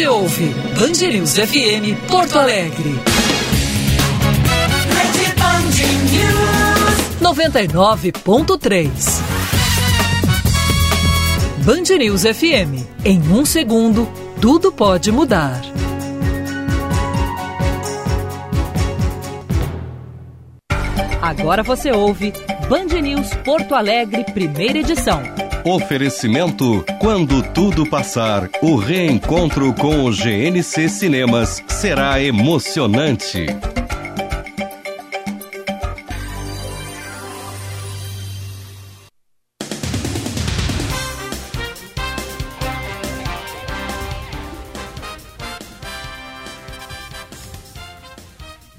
Você ouve Band News FM Porto Alegre. 99.3 Band News FM. Em um segundo, tudo pode mudar. Agora você ouve Band News Porto Alegre, primeira edição. Oferecimento: quando tudo passar, o reencontro com o GNC Cinemas será emocionante.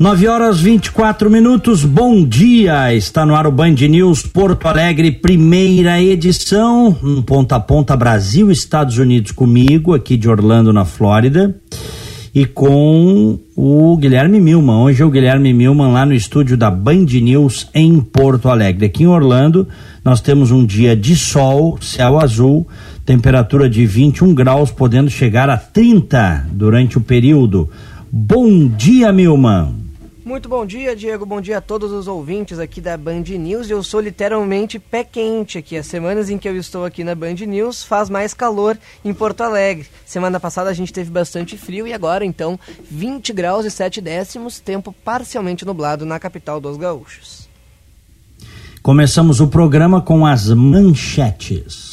Nove horas 24 minutos, bom dia! Está no ar o Band News Porto Alegre, primeira edição, um ponta a ponta Brasil, Estados Unidos comigo, aqui de Orlando, na Flórida, e com o Guilherme Milman. Hoje é o Guilherme Milman lá no estúdio da Band News em Porto Alegre. Aqui em Orlando, nós temos um dia de sol, céu azul, temperatura de 21 graus, podendo chegar a 30 durante o período. Bom dia, Milman! Muito bom dia, Diego. Bom dia a todos os ouvintes aqui da Band News. Eu sou literalmente pé quente aqui. As semanas em que eu estou aqui na Band News faz mais calor em Porto Alegre. Semana passada a gente teve bastante frio e agora então 20 graus e 7 décimos, tempo parcialmente nublado na capital dos gaúchos. Começamos o programa com as manchetes.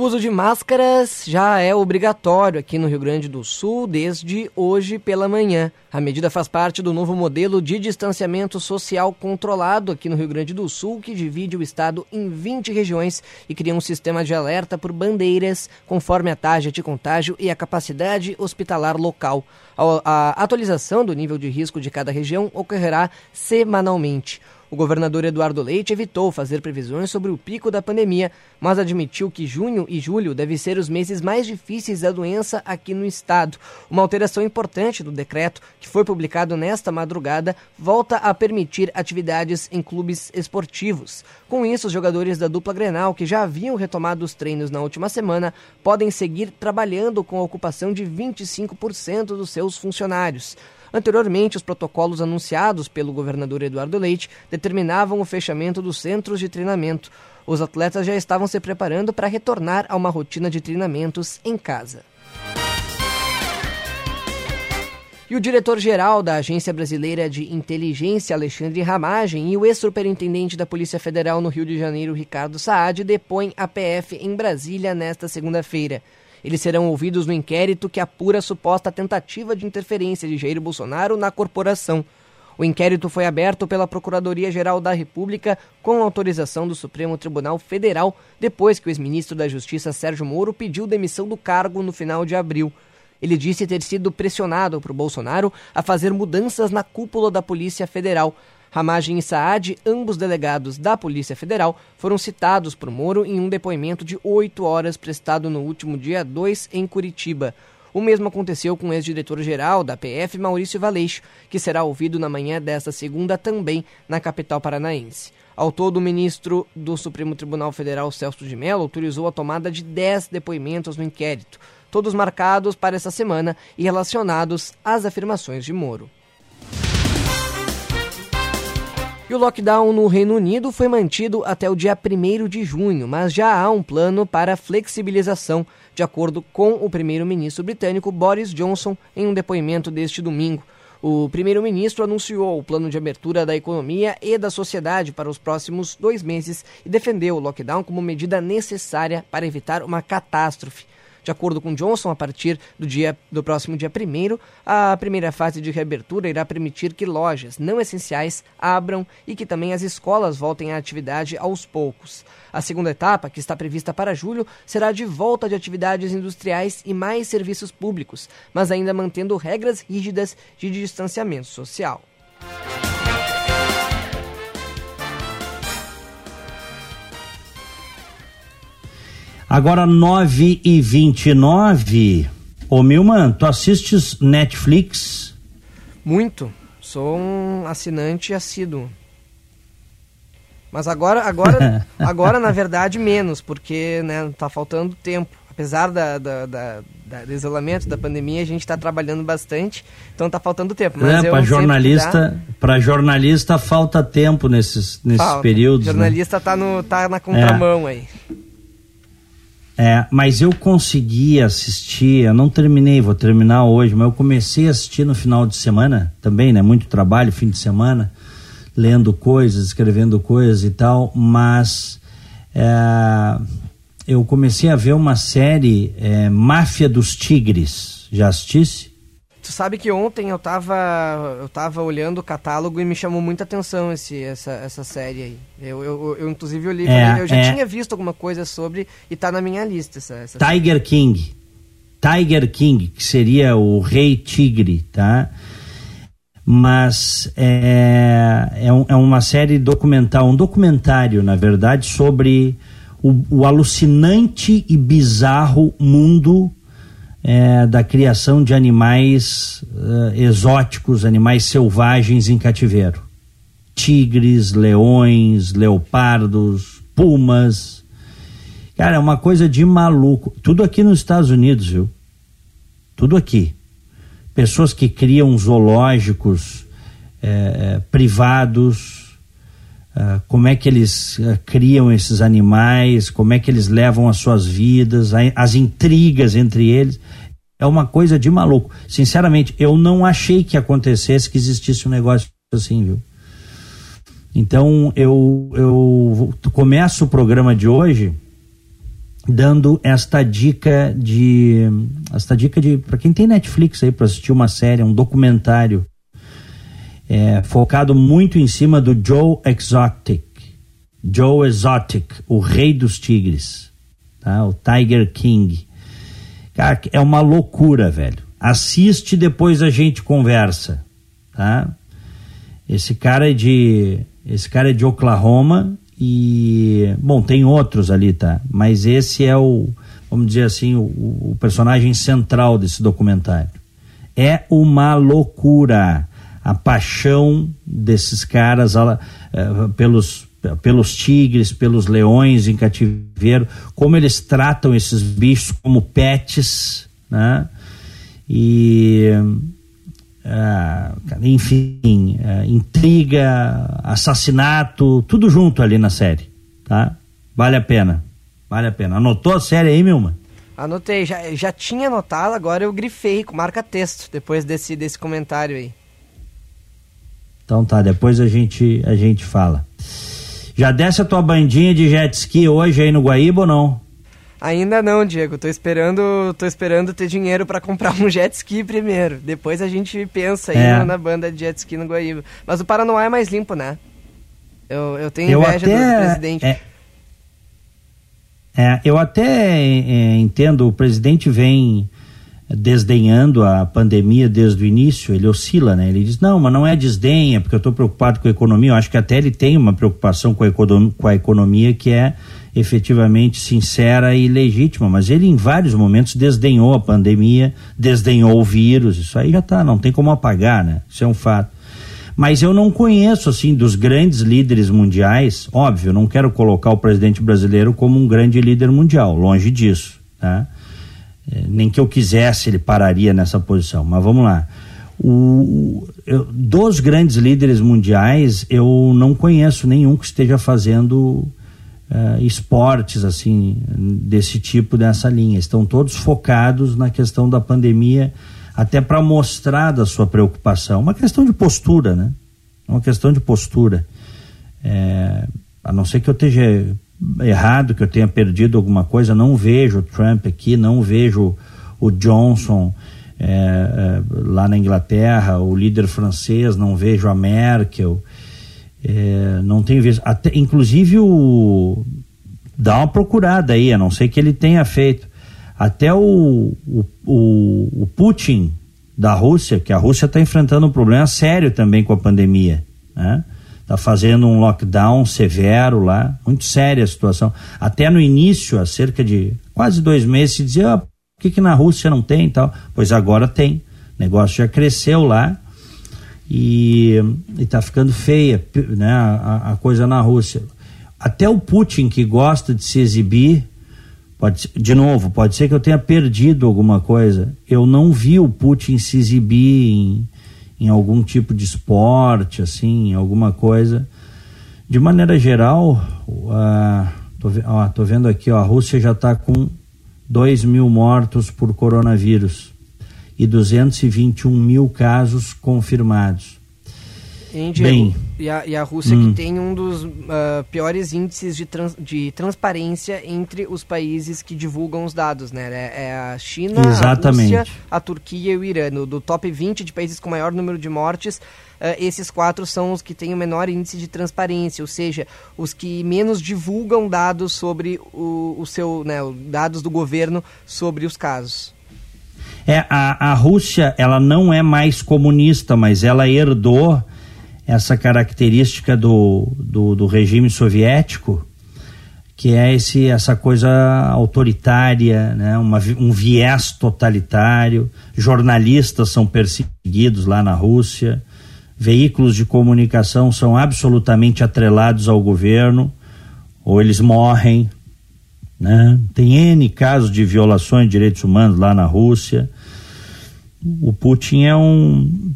O uso de máscaras já é obrigatório aqui no Rio Grande do Sul desde hoje pela manhã. A medida faz parte do novo modelo de distanciamento social controlado aqui no Rio Grande do Sul, que divide o estado em 20 regiões e cria um sistema de alerta por bandeiras, conforme a taxa de contágio e a capacidade hospitalar local. A atualização do nível de risco de cada região ocorrerá semanalmente. O governador Eduardo Leite evitou fazer previsões sobre o pico da pandemia, mas admitiu que junho e julho devem ser os meses mais difíceis da doença aqui no estado. Uma alteração importante do decreto, que foi publicado nesta madrugada, volta a permitir atividades em clubes esportivos. Com isso, os jogadores da dupla Grenal, que já haviam retomado os treinos na última semana, podem seguir trabalhando com a ocupação de 25% dos seus funcionários. Anteriormente, os protocolos anunciados pelo governador Eduardo Leite determinavam o fechamento dos centros de treinamento. Os atletas já estavam se preparando para retornar a uma rotina de treinamentos em casa. E o diretor-geral da Agência Brasileira de Inteligência, Alexandre Ramagem, e o ex-superintendente da Polícia Federal no Rio de Janeiro, Ricardo Saad, depõem a PF em Brasília nesta segunda-feira. Eles serão ouvidos no inquérito que apura a suposta tentativa de interferência de Jair Bolsonaro na corporação. O inquérito foi aberto pela Procuradoria-Geral da República com autorização do Supremo Tribunal Federal, depois que o ex-ministro da Justiça Sérgio Moro pediu demissão do cargo no final de abril. Ele disse ter sido pressionado por Bolsonaro a fazer mudanças na cúpula da Polícia Federal, Ramagem e Saad, ambos delegados da Polícia Federal, foram citados por Moro em um depoimento de oito horas prestado no último dia 2 em Curitiba. O mesmo aconteceu com o ex-diretor-geral da PF, Maurício Valeixo, que será ouvido na manhã desta segunda também na capital paranaense. Ao todo, o ministro do Supremo Tribunal Federal, Celso de Mello, autorizou a tomada de dez depoimentos no inquérito, todos marcados para essa semana e relacionados às afirmações de Moro. E o lockdown no Reino Unido foi mantido até o dia 1 de junho, mas já há um plano para flexibilização, de acordo com o primeiro-ministro britânico Boris Johnson em um depoimento deste domingo. O primeiro-ministro anunciou o plano de abertura da economia e da sociedade para os próximos dois meses e defendeu o lockdown como medida necessária para evitar uma catástrofe. De acordo com Johnson, a partir do, dia, do próximo dia 1 a primeira fase de reabertura irá permitir que lojas não essenciais abram e que também as escolas voltem à atividade aos poucos. A segunda etapa, que está prevista para julho, será de volta de atividades industriais e mais serviços públicos, mas ainda mantendo regras rígidas de distanciamento social. Agora, 9 e 29 Ô Milman, tu assistes Netflix? Muito. Sou um assinante assíduo. Mas agora, agora, agora na verdade menos, porque né, tá faltando tempo. Apesar da, da, da, da do isolamento, da pandemia, a gente está trabalhando bastante, então tá faltando tempo. Mas é, para jornalista, para jornalista falta tempo nesses, nesses falta. períodos. O né? jornalista né? tá, no, tá na contramão é. aí. É, mas eu consegui assistir, eu não terminei, vou terminar hoje, mas eu comecei a assistir no final de semana também, né? Muito trabalho, fim de semana lendo coisas, escrevendo coisas e tal, mas é, eu comecei a ver uma série é, Máfia dos Tigres. Já assistisse? Tu sabe que ontem eu tava, eu tava olhando o catálogo e me chamou muita atenção esse, essa, essa série aí. Eu, eu, eu inclusive, eu, li, é, eu já é. tinha visto alguma coisa sobre e tá na minha lista essa, essa Tiger série. King. Tiger King, que seria o rei tigre, tá? mas é, é, um, é, uma série documental, um documentário, na verdade, sobre o, o alucinante e bizarro mundo é, da criação de animais uh, exóticos, animais selvagens em cativeiro. Tigres, leões, leopardos, pumas. Cara, é uma coisa de maluco. Tudo aqui nos Estados Unidos, viu? Tudo aqui pessoas que criam zoológicos é, privados, é, como é que eles é, criam esses animais, como é que eles levam as suas vidas, as intrigas entre eles. É uma coisa de maluco. Sinceramente, eu não achei que acontecesse, que existisse um negócio assim, viu? Então eu, eu começo o programa de hoje dando esta dica de esta dica de para quem tem Netflix aí para assistir uma série, um documentário é, focado muito em cima do Joe Exotic, Joe Exotic, o rei dos tigres, tá? O Tiger King. Cara, é uma loucura, velho. Assiste depois a gente conversa, tá? Esse cara é de esse cara é de Oklahoma e, bom, tem outros ali, tá? Mas esse é o, vamos dizer assim, o, o personagem central desse documentário. É uma loucura a paixão desses caras uh, pelos, pelos tigres, pelos leões em cativeiro, como eles tratam esses bichos como pets, né? E ah, enfim, ah, intriga, assassinato, tudo junto ali na série, tá? Vale a pena, vale a pena. Anotou a série aí, Milma? Anotei, já, já tinha anotado, agora eu grifei com marca texto, depois desse, desse comentário aí. Então tá, depois a gente, a gente fala. Já desce a tua bandinha de jet ski hoje aí no Guaíba ou não? Ainda não, Diego. Tô esperando, tô esperando ter dinheiro para comprar um jet ski primeiro. Depois a gente pensa aí é. na banda de jet ski no Guaíba. Mas o Paranoá é mais limpo, né? Eu, eu tenho eu inveja até, do presidente. É, é, eu até é, entendo, o presidente vem desdenhando a pandemia desde o início, ele oscila, né? Ele diz, não, mas não é desdenha, porque eu estou preocupado com a economia. Eu acho que até ele tem uma preocupação com a, com a economia que é efetivamente sincera e legítima, mas ele em vários momentos desdenhou a pandemia, desdenhou o vírus, isso aí já está, não tem como apagar, né? Isso é um fato. Mas eu não conheço, assim, dos grandes líderes mundiais, óbvio, não quero colocar o presidente brasileiro como um grande líder mundial, longe disso, tá? É, nem que eu quisesse ele pararia nessa posição, mas vamos lá. O, eu, dos grandes líderes mundiais, eu não conheço nenhum que esteja fazendo uh, esportes assim desse tipo dessa linha. Estão todos focados na questão da pandemia, até para mostrar da sua preocupação. Uma questão de postura, né? Uma questão de postura. É, a não ser que eu esteja errado, que eu tenha perdido alguma coisa, não vejo o Trump aqui, não vejo o Johnson é, é, lá na Inglaterra, o líder francês, não vejo a Merkel. É, não tenho visto. Até, inclusive o. Dá uma procurada aí, a não ser que ele tenha feito. Até o, o, o, o Putin da Rússia, que a Rússia está enfrentando um problema sério também com a pandemia. Né? Está fazendo um lockdown severo lá, muito séria a situação. Até no início, há cerca de quase dois meses, se dizia: ah, por que, que na Rússia não tem e tal? Pois agora tem. O negócio já cresceu lá e está ficando feia né, a, a, coisa na Rússia. Até o Putin, que gosta de se exibir, pode, de novo, pode ser que eu tenha perdido alguma coisa. Eu não vi o Putin se exibir em, em algum tipo de esporte, assim, alguma coisa. De maneira geral, uh, tô, ó, tô vendo aqui, ó, a Rússia já está com 2 mil mortos por coronavírus e 221 mil casos confirmados. Bem, e a, e a Rússia hum. que tem um dos uh, piores índices de, trans, de transparência entre os países que divulgam os dados, né? É, é a China, Exatamente. a Rússia, a Turquia e o Irã. No, do top 20 de países com maior número de mortes, uh, esses quatro são os que têm o menor índice de transparência, ou seja, os que menos divulgam dados sobre o, o seu, né, dados do governo sobre os casos. É, a, a Rússia, ela não é mais comunista, mas ela herdou essa característica do, do, do regime soviético, que é esse, essa coisa autoritária, né? Uma, um viés totalitário. Jornalistas são perseguidos lá na Rússia, veículos de comunicação são absolutamente atrelados ao governo, ou eles morrem, né? Tem N casos de violações de direitos humanos lá na Rússia. O Putin é um,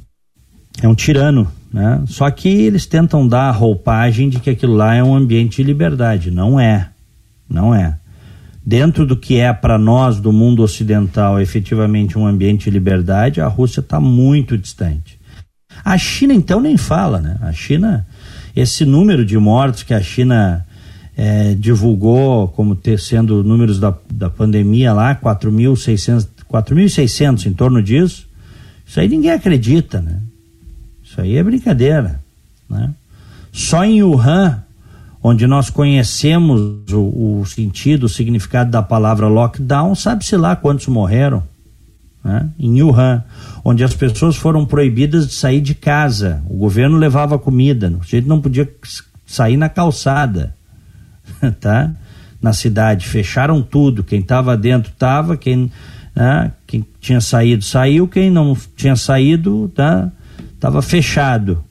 é um tirano, né? Só que eles tentam dar a roupagem de que aquilo lá é um ambiente de liberdade. Não é. Não é. Dentro do que é para nós do mundo ocidental efetivamente um ambiente de liberdade, a Rússia está muito distante. A China, então, nem fala, né? A China, esse número de mortos que a China é, divulgou como ter, sendo números da, da pandemia lá, 4.600 em torno disso, isso aí ninguém acredita, né? Isso aí é brincadeira, né? Só em Wuhan, onde nós conhecemos o, o sentido, o significado da palavra lockdown, sabe-se lá quantos morreram, né? Em Wuhan, onde as pessoas foram proibidas de sair de casa, o governo levava comida, o gente não podia sair na calçada, tá? Na cidade, fecharam tudo. Quem estava dentro estava, quem, né? quem tinha saído saiu, quem não tinha saído tá? Tava fechado.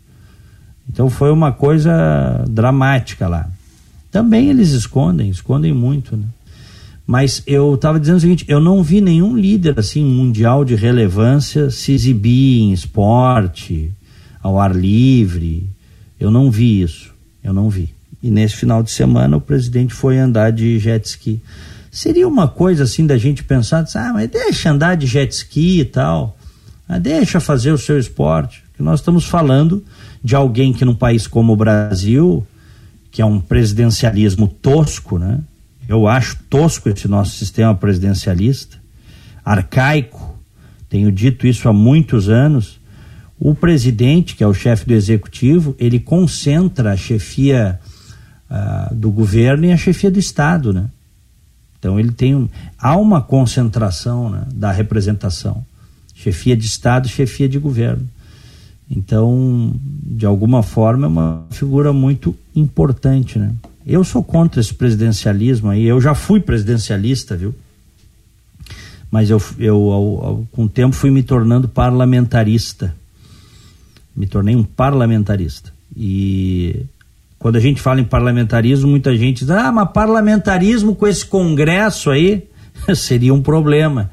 Então foi uma coisa dramática lá. Também eles escondem, escondem muito, né? Mas eu estava dizendo o seguinte: eu não vi nenhum líder assim mundial de relevância se exibir em esporte, ao ar livre. Eu não vi isso. Eu não vi. E nesse final de semana o presidente foi andar de jet ski. Seria uma coisa assim da gente pensar, ah, mas deixa andar de jet ski e tal. Ah, deixa fazer o seu esporte. Que nós estamos falando de alguém que num país como o Brasil, que é um presidencialismo tosco, né? Eu acho tosco esse nosso sistema presidencialista, arcaico. Tenho dito isso há muitos anos. O presidente, que é o chefe do executivo, ele concentra a chefia uh, do governo e a chefia do Estado, né? Então ele tem um, há uma concentração né, da representação, chefia de Estado, chefia de governo. Então, de alguma forma, é uma figura muito importante, né? Eu sou contra esse presidencialismo aí. Eu já fui presidencialista, viu? Mas eu, eu ao, ao, com o tempo, fui me tornando parlamentarista. Me tornei um parlamentarista. E quando a gente fala em parlamentarismo, muita gente diz: ah, mas parlamentarismo com esse congresso aí seria um problema.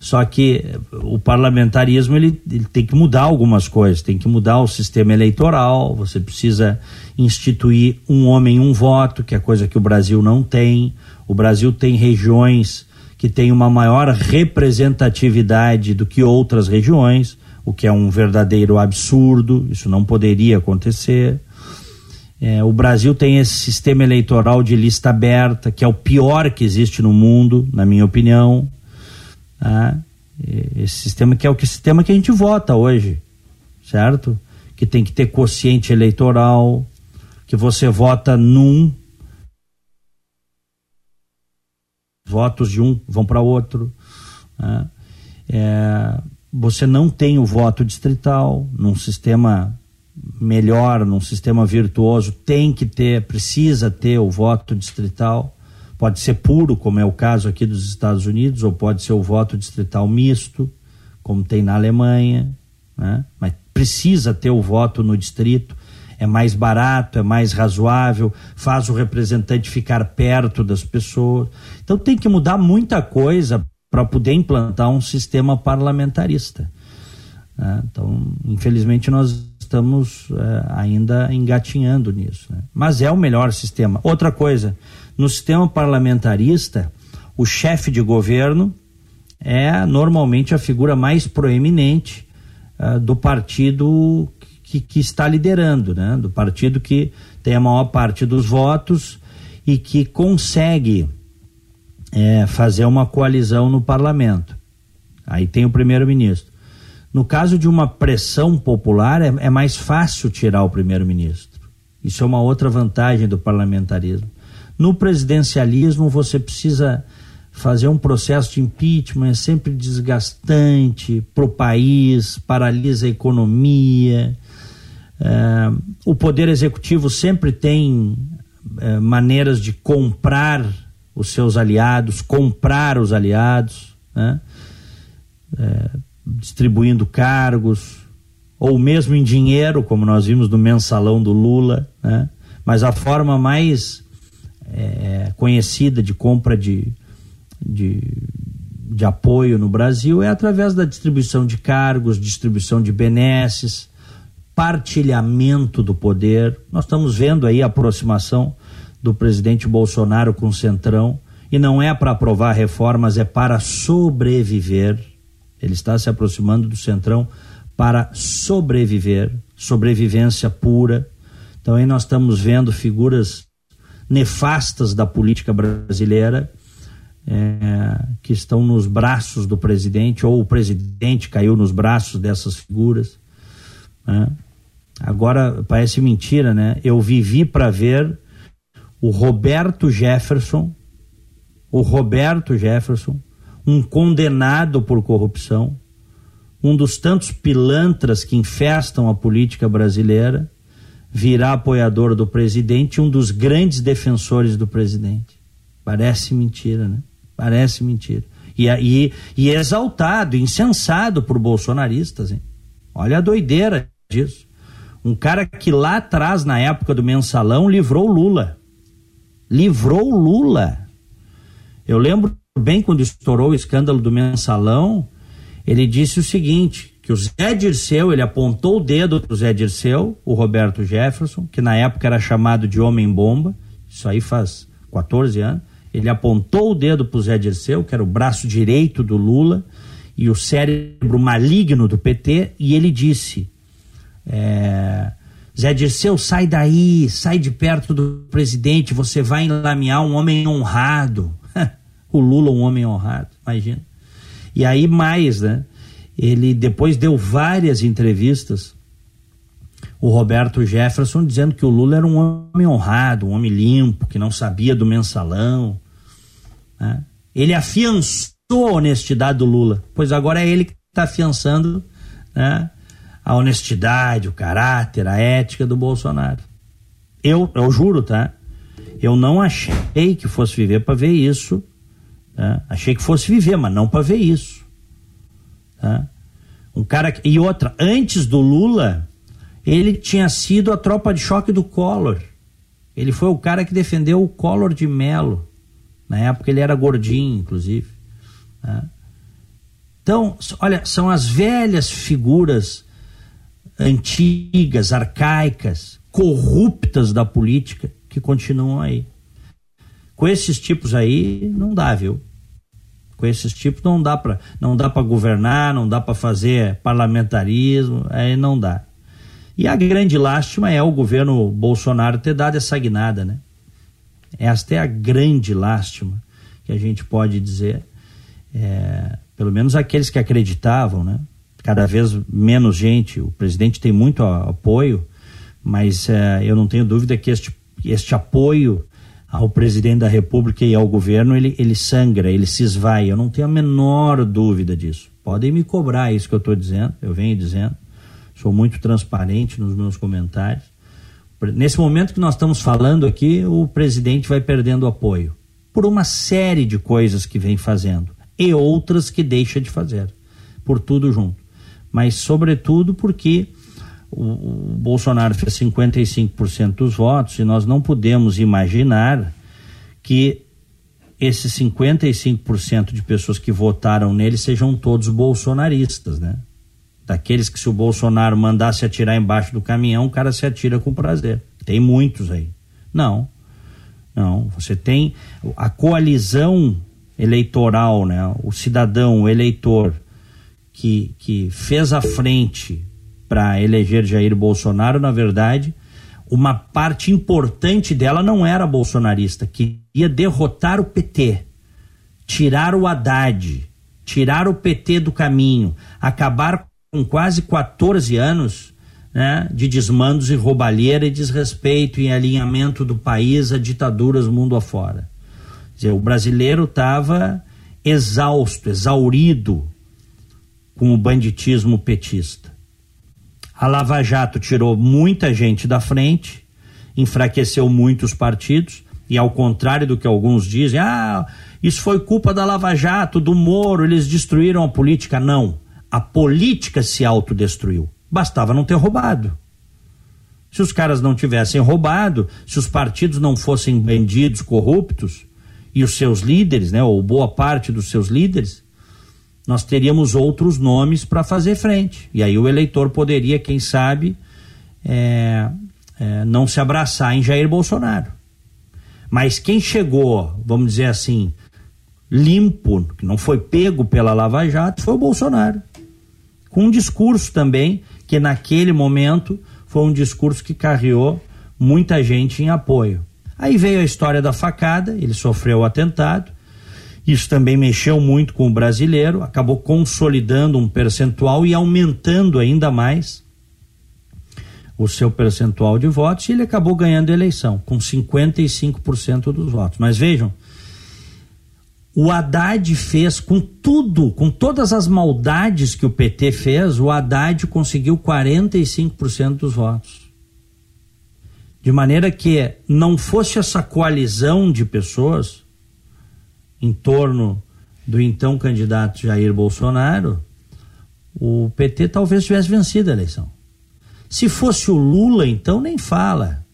Só que o parlamentarismo ele, ele, tem que mudar algumas coisas, tem que mudar o sistema eleitoral, você precisa instituir um homem, um voto, que é coisa que o Brasil não tem. O Brasil tem regiões que têm uma maior representatividade do que outras regiões, o que é um verdadeiro absurdo, isso não poderia acontecer. É, o Brasil tem esse sistema eleitoral de lista aberta, que é o pior que existe no mundo, na minha opinião. Tá? Esse sistema que é o que, sistema que a gente vota hoje, certo? Que tem que ter quociente eleitoral, que você vota num, votos de um vão para outro. Né? É, você não tem o voto distrital num sistema melhor, num sistema virtuoso, tem que ter, precisa ter o voto distrital. Pode ser puro, como é o caso aqui dos Estados Unidos, ou pode ser o voto distrital misto, como tem na Alemanha, né? mas precisa ter o voto no distrito, é mais barato, é mais razoável, faz o representante ficar perto das pessoas. Então tem que mudar muita coisa para poder implantar um sistema parlamentarista. Né? Então, infelizmente, nós estamos é, ainda engatinhando nisso. Né? Mas é o melhor sistema. Outra coisa, no sistema parlamentarista, o chefe de governo é normalmente a figura mais proeminente uh, do partido que, que, está liderando, né? do partido que tem a maior parte dos votos e que consegue é, fazer uma coalizão no parlamento. Aí tem o primeiro-ministro. No caso de uma pressão popular, é, é mais fácil tirar o primeiro-ministro. Isso é uma outra vantagem do parlamentarismo. No presidencialismo, você precisa fazer um processo de impeachment, é sempre desgastante para o país, paralisa a economia. É, o Poder Executivo sempre tem é, maneiras de comprar os seus aliados, comprar os aliados, né? é, distribuindo cargos, ou mesmo em dinheiro, como nós vimos no mensalão do Lula. Né? Mas a forma mais é, conhecida de compra de, de, de apoio no Brasil é através da distribuição de cargos, distribuição de benesses, partilhamento do poder. Nós estamos vendo aí a aproximação do presidente Bolsonaro com o Centrão, e não é para aprovar reformas, é para sobreviver. Ele está se aproximando do Centrão para sobreviver, sobrevivência pura. Então aí nós estamos vendo figuras nefastas da política brasileira é, que estão nos braços do presidente, ou o presidente caiu nos braços dessas figuras. Né? Agora parece mentira, né? Eu vivi para ver o Roberto Jefferson, o Roberto Jefferson, um condenado por corrupção, um dos tantos pilantras que infestam a política brasileira, virá apoiador do presidente, um dos grandes defensores do presidente. Parece mentira, né? Parece mentira. E, e, e exaltado, insensado por bolsonaristas, hein? Olha a doideira disso. Um cara que lá atrás, na época do mensalão, livrou Lula livrou Lula. Eu lembro bem quando estourou o escândalo do mensalão, ele disse o seguinte, que o Zé Dirceu, ele apontou o dedo para o Zé Dirceu, o Roberto Jefferson, que na época era chamado de homem-bomba, isso aí faz 14 anos, ele apontou o dedo para o Zé Dirceu, que era o braço direito do Lula, e o cérebro maligno do PT, e ele disse, é, Zé Dirceu, sai daí, sai de perto do presidente, você vai enlamear um homem honrado. O Lula, um homem honrado, imagina. E aí mais, né? Ele depois deu várias entrevistas, o Roberto Jefferson dizendo que o Lula era um homem honrado, um homem limpo, que não sabia do mensalão. Né? Ele afiançou a honestidade do Lula, pois agora é ele que está afiançando né, a honestidade, o caráter, a ética do Bolsonaro. Eu, eu juro, tá? Eu não achei que fosse viver para ver isso. Tá? Achei que fosse viver, mas não para ver isso. Tá? Um cara e outra, antes do Lula, ele tinha sido a tropa de choque do Collor. Ele foi o cara que defendeu o Collor de Mello. Na época ele era gordinho, inclusive. Tá? Então, olha, são as velhas figuras antigas, arcaicas, corruptas da política que continuam aí. Com esses tipos aí não dá, viu? Com esses tipos não dá para não dá para governar, não dá para fazer parlamentarismo, aí não dá. E a grande lástima é o governo Bolsonaro ter dado essa guinada, né? Esta é a grande lástima que a gente pode dizer, é, pelo menos aqueles que acreditavam, né? cada vez menos gente. O presidente tem muito apoio, mas uh, eu não tenho dúvida que este, este apoio ao presidente da República e ao governo ele, ele sangra, ele se esvai. Eu não tenho a menor dúvida disso. Podem me cobrar isso que eu estou dizendo, eu venho dizendo. Sou muito transparente nos meus comentários. Nesse momento que nós estamos falando aqui, o presidente vai perdendo apoio por uma série de coisas que vem fazendo e outras que deixa de fazer, por tudo junto mas sobretudo porque o, o Bolsonaro fez 55% dos votos e nós não podemos imaginar que esses 55% de pessoas que votaram nele sejam todos bolsonaristas, né? Daqueles que se o Bolsonaro mandasse atirar embaixo do caminhão, o cara se atira com prazer. Tem muitos aí. Não. Não, você tem a coalizão eleitoral, né? O cidadão, o eleitor que, que fez a frente para eleger Jair Bolsonaro, na verdade, uma parte importante dela não era bolsonarista, queria derrotar o PT, tirar o Haddad, tirar o PT do caminho, acabar com quase 14 anos né, de desmandos e roubalheira e desrespeito e alinhamento do país a ditaduras mundo afora. Dizer, o brasileiro estava exausto, exaurido com o banditismo petista. A Lava Jato tirou muita gente da frente, enfraqueceu muitos partidos, e ao contrário do que alguns dizem, ah, isso foi culpa da Lava Jato, do Moro, eles destruíram a política. Não. A política se autodestruiu. Bastava não ter roubado. Se os caras não tivessem roubado, se os partidos não fossem bandidos, corruptos, e os seus líderes, né, ou boa parte dos seus líderes, nós teríamos outros nomes para fazer frente. E aí o eleitor poderia, quem sabe, é, é, não se abraçar em Jair Bolsonaro. Mas quem chegou, vamos dizer assim, limpo, que não foi pego pela Lava Jato, foi o Bolsonaro. Com um discurso também, que naquele momento foi um discurso que carreou muita gente em apoio. Aí veio a história da facada, ele sofreu o atentado, isso também mexeu muito com o brasileiro, acabou consolidando um percentual e aumentando ainda mais o seu percentual de votos e ele acabou ganhando a eleição com 55% dos votos. Mas vejam, o Haddad fez com tudo, com todas as maldades que o PT fez, o Haddad conseguiu 45% dos votos. De maneira que não fosse essa coalizão de pessoas, em torno do então candidato Jair Bolsonaro, o PT talvez tivesse vencido a eleição. Se fosse o Lula, então nem fala.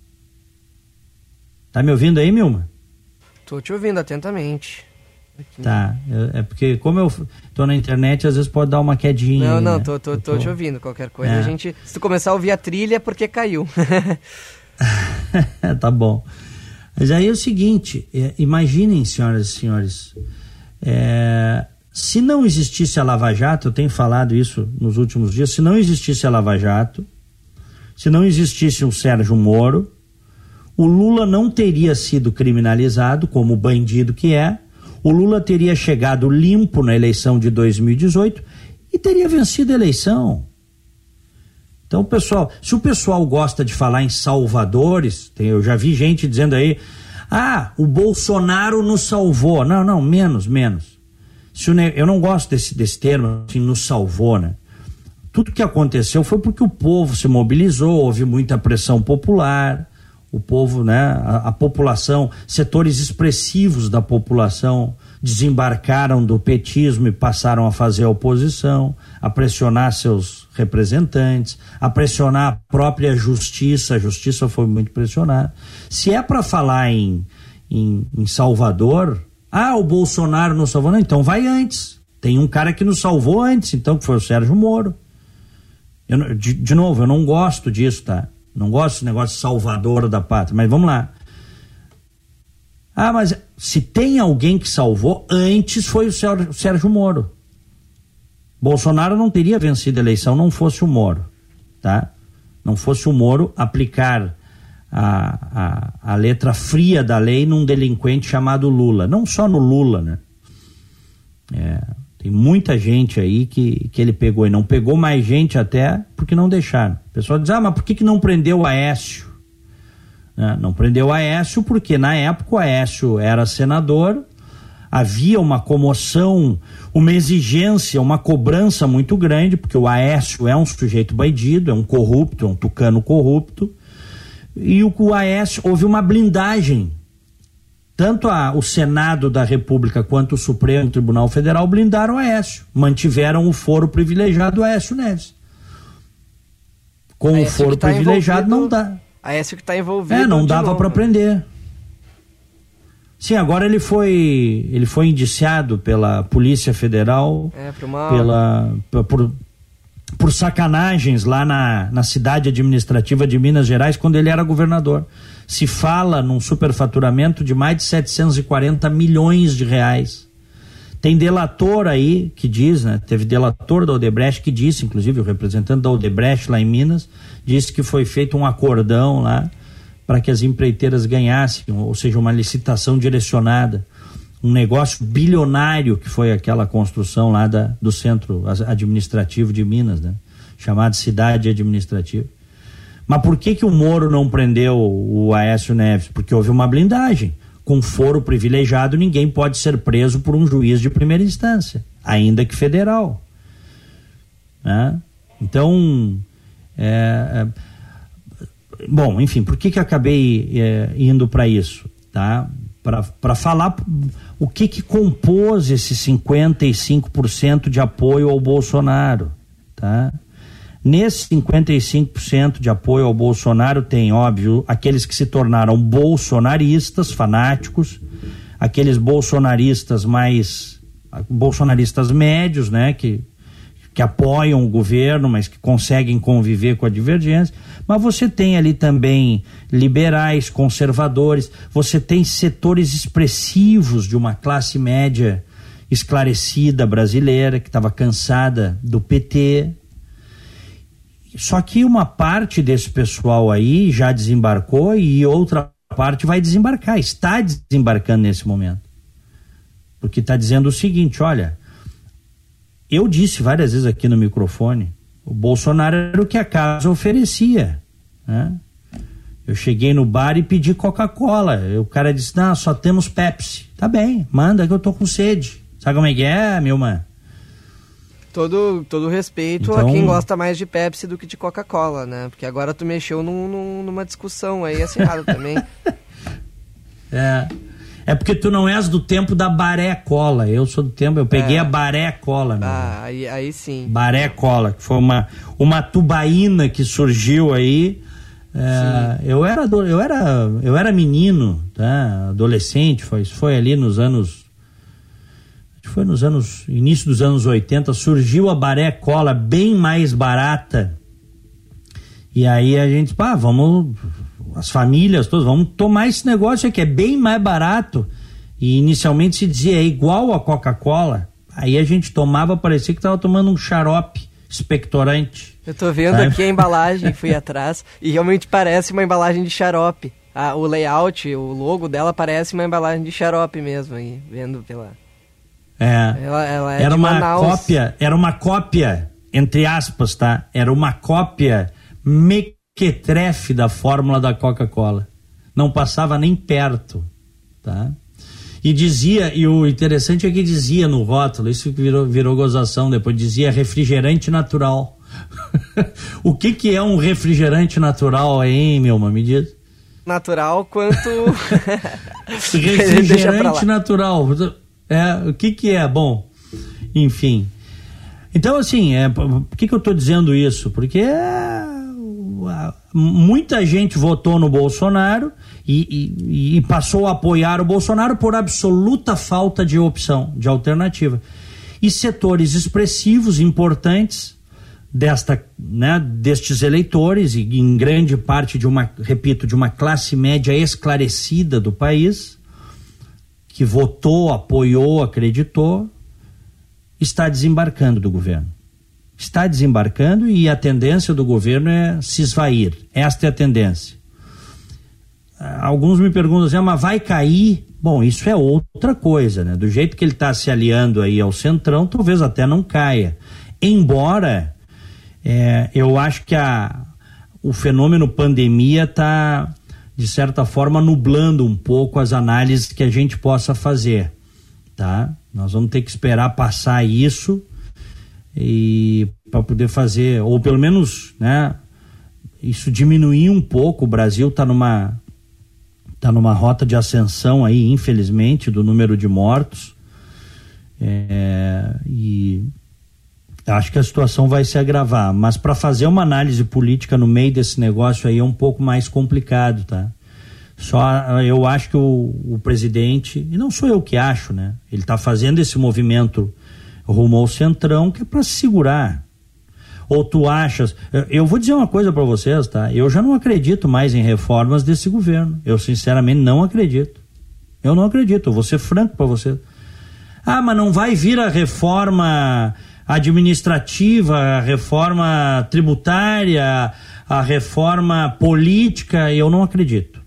Tá me ouvindo aí, Milma? Tô te ouvindo atentamente. Aqui. Tá, é porque como eu tô na internet, às vezes pode dar uma quedinha. Não, não, né? tô, tô, tô, tô, te ouvindo. Qualquer coisa, é. a gente. Se tu começar a ouvir a trilha, é porque caiu. tá bom. Mas aí é o seguinte: é, imaginem, senhoras e senhores, é, se não existisse a Lava Jato, eu tenho falado isso nos últimos dias, se não existisse a Lava Jato, se não existisse o Sérgio Moro, o Lula não teria sido criminalizado como bandido que é, o Lula teria chegado limpo na eleição de 2018 e teria vencido a eleição. Então, pessoal, se o pessoal gosta de falar em salvadores, tem, eu já vi gente dizendo aí, ah, o Bolsonaro nos salvou. Não, não, menos, menos. Se o, eu não gosto desse, desse termo, assim, nos salvou, né? Tudo que aconteceu foi porque o povo se mobilizou, houve muita pressão popular, o povo, né, a, a população, setores expressivos da população desembarcaram do petismo e passaram a fazer a oposição, a pressionar seus representantes, a pressionar a própria justiça, a justiça foi muito pressionada. Se é para falar em, em, em, Salvador, ah, o Bolsonaro nos salvou, não, então vai antes. Tem um cara que nos salvou antes, então, que foi o Sérgio Moro. Eu, de, de novo, eu não gosto disso, tá? Não gosto desse negócio salvador da pátria, mas vamos lá. Ah, mas se tem alguém que salvou, antes foi o Sérgio Moro. Bolsonaro não teria vencido a eleição não fosse o Moro, tá? Não fosse o Moro aplicar a, a, a letra fria da lei num delinquente chamado Lula. Não só no Lula, né? É, tem muita gente aí que, que ele pegou e não pegou mais gente até porque não deixaram. O pessoal diz, ah, mas por que, que não prendeu o Aécio? Né? Não prendeu o Aécio porque na época o Aécio era senador, havia uma comoção, uma exigência, uma cobrança muito grande, porque o Aécio é um sujeito bandido, é um corrupto, é um tucano corrupto, e o, o Aécio, houve uma blindagem. Tanto a, o Senado da República quanto o Supremo Tribunal Federal blindaram o Aécio, mantiveram o foro privilegiado do Aécio Neves Com o foro tá privilegiado não dá. Aécio que está envolvido. É, não dava para prender. Sim, agora ele foi ele foi indiciado pela Polícia Federal é, pela por, por sacanagens lá na, na cidade administrativa de Minas Gerais quando ele era governador. Se fala num superfaturamento de mais de 740 milhões de reais. Tem delator aí que diz, né? Teve delator da Odebrecht que disse, inclusive o representante da Odebrecht lá em Minas, disse que foi feito um acordão lá para que as empreiteiras ganhassem, ou seja, uma licitação direcionada, um negócio bilionário que foi aquela construção lá da, do centro administrativo de Minas, né? chamado Cidade Administrativa. Mas por que que o Moro não prendeu o Aécio Neves? Porque houve uma blindagem. Com foro privilegiado, ninguém pode ser preso por um juiz de primeira instância, ainda que federal. Né? Então, é, é bom, enfim, por que que acabei é, indo para isso, tá? Para falar o que que compôs esse 55% de apoio ao Bolsonaro, tá? Nesse 55% de apoio ao Bolsonaro tem, óbvio, aqueles que se tornaram bolsonaristas, fanáticos, aqueles bolsonaristas mais bolsonaristas médios, né, que que apoiam o governo, mas que conseguem conviver com a divergência. Mas você tem ali também liberais, conservadores, você tem setores expressivos de uma classe média esclarecida brasileira que estava cansada do PT. Só que uma parte desse pessoal aí já desembarcou e outra parte vai desembarcar, está desembarcando nesse momento. Porque está dizendo o seguinte: olha eu disse várias vezes aqui no microfone, o Bolsonaro era o que a casa oferecia, né? Eu cheguei no bar e pedi Coca-Cola. O cara disse: Não, só temos Pepsi. Tá bem, manda que eu tô com sede. Sabe como é que é, meu mano? Todo, todo respeito então... a quem gosta mais de Pepsi do que de Coca-Cola, né? Porque agora tu mexeu num, num, numa discussão aí acirrada também. É. É porque tu não és do tempo da baré cola. Eu sou do tempo, eu peguei é. a baré cola. Ah, aí, aí sim. Baré cola, que foi uma, uma tubaína que surgiu aí. É, eu era eu era eu era menino, tá? Adolescente, foi foi ali nos anos foi nos anos início dos anos 80, surgiu a baré cola bem mais barata. E aí a gente, pá, vamos as famílias todas, vamos tomar esse negócio aqui, é bem mais barato. E inicialmente se dizia é igual a Coca-Cola. Aí a gente tomava, parecia que estava tomando um xarope expectorante. Eu tô vendo sabe? aqui a embalagem, fui atrás, e realmente parece uma embalagem de xarope. Ah, o layout, o logo dela parece uma embalagem de xarope mesmo, aí, vendo pela. É. Ela, ela é era uma Manaus. cópia, era uma cópia, entre aspas, tá? Era uma cópia me mequetrefe da fórmula da Coca-Cola. Não passava nem perto, tá? E dizia, e o interessante é que dizia no rótulo, isso virou, virou gozação depois, dizia refrigerante natural. o que que é um refrigerante natural aí, meu Me diz. Natural quanto... refrigerante natural. É, o que que é? Bom, enfim. Então, assim, é, por que que eu estou dizendo isso? Porque é muita gente votou no Bolsonaro e, e, e, passou a apoiar o Bolsonaro por absoluta falta de opção, de alternativa. E setores expressivos, importantes desta, né, destes eleitores, e em grande parte de uma, repito, de uma classe média esclarecida do país, que votou, apoiou, acreditou, está desembarcando do governo está desembarcando e a tendência do governo é se esvair. Esta é a tendência. Ah, alguns me perguntam assim, ah, mas vai cair? Bom, isso é outra coisa, né? Do jeito que ele está se aliando aí ao centrão, talvez até não caia. Embora é, eu acho que a, o fenômeno pandemia está, de certa forma, nublando um pouco as análises que a gente possa fazer, tá? Nós vamos ter que esperar passar isso e para poder fazer, ou pelo menos, né, isso diminuir um pouco. O Brasil está numa tá numa rota de ascensão aí, infelizmente, do número de mortos. É, e acho que a situação vai se agravar, mas para fazer uma análise política no meio desse negócio aí é um pouco mais complicado, tá? Só eu acho que o, o presidente, e não sou eu que acho, né? Ele está fazendo esse movimento rumo ao centrão que é para segurar. Ou tu achas? Eu vou dizer uma coisa para vocês, tá? Eu já não acredito mais em reformas desse governo. Eu sinceramente não acredito. Eu não acredito. Eu vou ser franco para vocês. Ah, mas não vai vir a reforma administrativa, a reforma tributária, a reforma política, eu não acredito.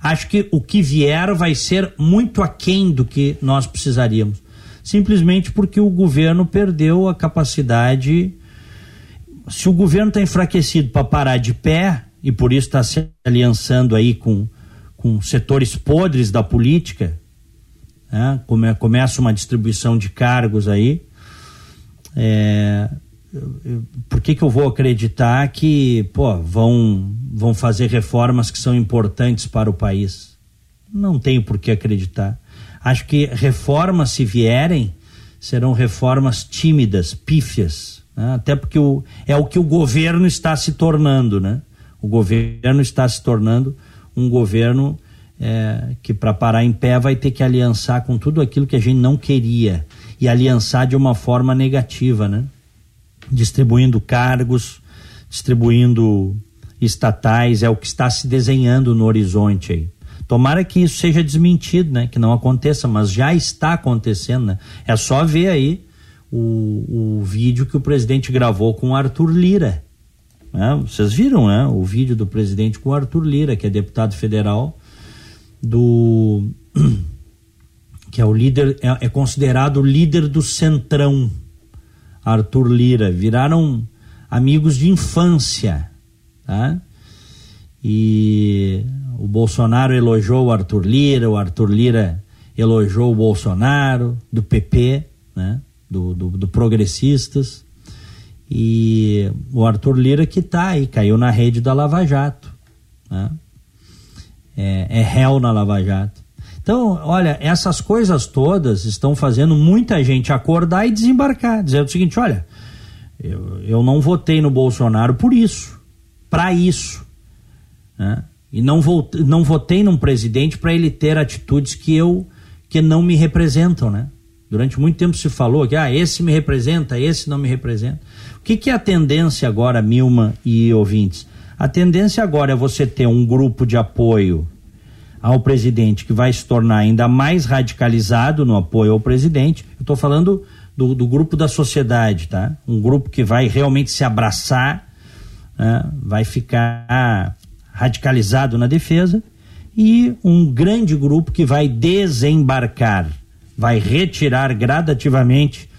Acho que o que vier vai ser muito aquém do que nós precisaríamos. Simplesmente porque o governo perdeu a capacidade. Se o governo está enfraquecido para parar de pé, e por isso está se aliançando aí com, com setores podres da política, né? Come, começa uma distribuição de cargos aí. É, por que, que eu vou acreditar que pô, vão, vão fazer reformas que são importantes para o país? Não tenho por que acreditar. Acho que reformas, se vierem, serão reformas tímidas, pífias. Né? Até porque o, é o que o governo está se tornando. Né? O governo está se tornando um governo é, que, para parar em pé, vai ter que aliançar com tudo aquilo que a gente não queria. E aliançar de uma forma negativa. Né? distribuindo cargos, distribuindo estatais, é o que está se desenhando no horizonte aí. Tomara que isso seja desmentido, né? Que não aconteça, mas já está acontecendo, né? É só ver aí o, o vídeo que o presidente gravou com Arthur Lira. Né? Vocês viram, né? O vídeo do presidente com Arthur Lira, que é deputado federal do que é o líder é, é considerado o líder do centrão Arthur Lira, viraram amigos de infância, tá? E o Bolsonaro elogiou o Arthur Lira, o Arthur Lira elogiou o Bolsonaro, do PP, né? Do, do, do Progressistas. E o Arthur Lira que tá aí, caiu na rede da Lava Jato. Né? É, é réu na Lava Jato. Então, olha, essas coisas todas estão fazendo muita gente acordar e desembarcar, dizendo o seguinte: olha, eu, eu não votei no Bolsonaro por isso, para isso. Né? E não, votei, não votei num presidente para ele ter atitudes que eu que não me representam, né? Durante muito tempo se falou que ah, esse me representa, esse não me representa. O que, que é a tendência agora, Milma e ouvintes? A tendência agora é você ter um grupo de apoio ao presidente, que vai se tornar ainda mais radicalizado no apoio ao presidente. Eu estou falando do, do, grupo da sociedade, tá? Um grupo que vai realmente se abraçar, né? vai ficar radicalizado na defesa, e um grande grupo que vai desembarcar, vai retirar gradativamente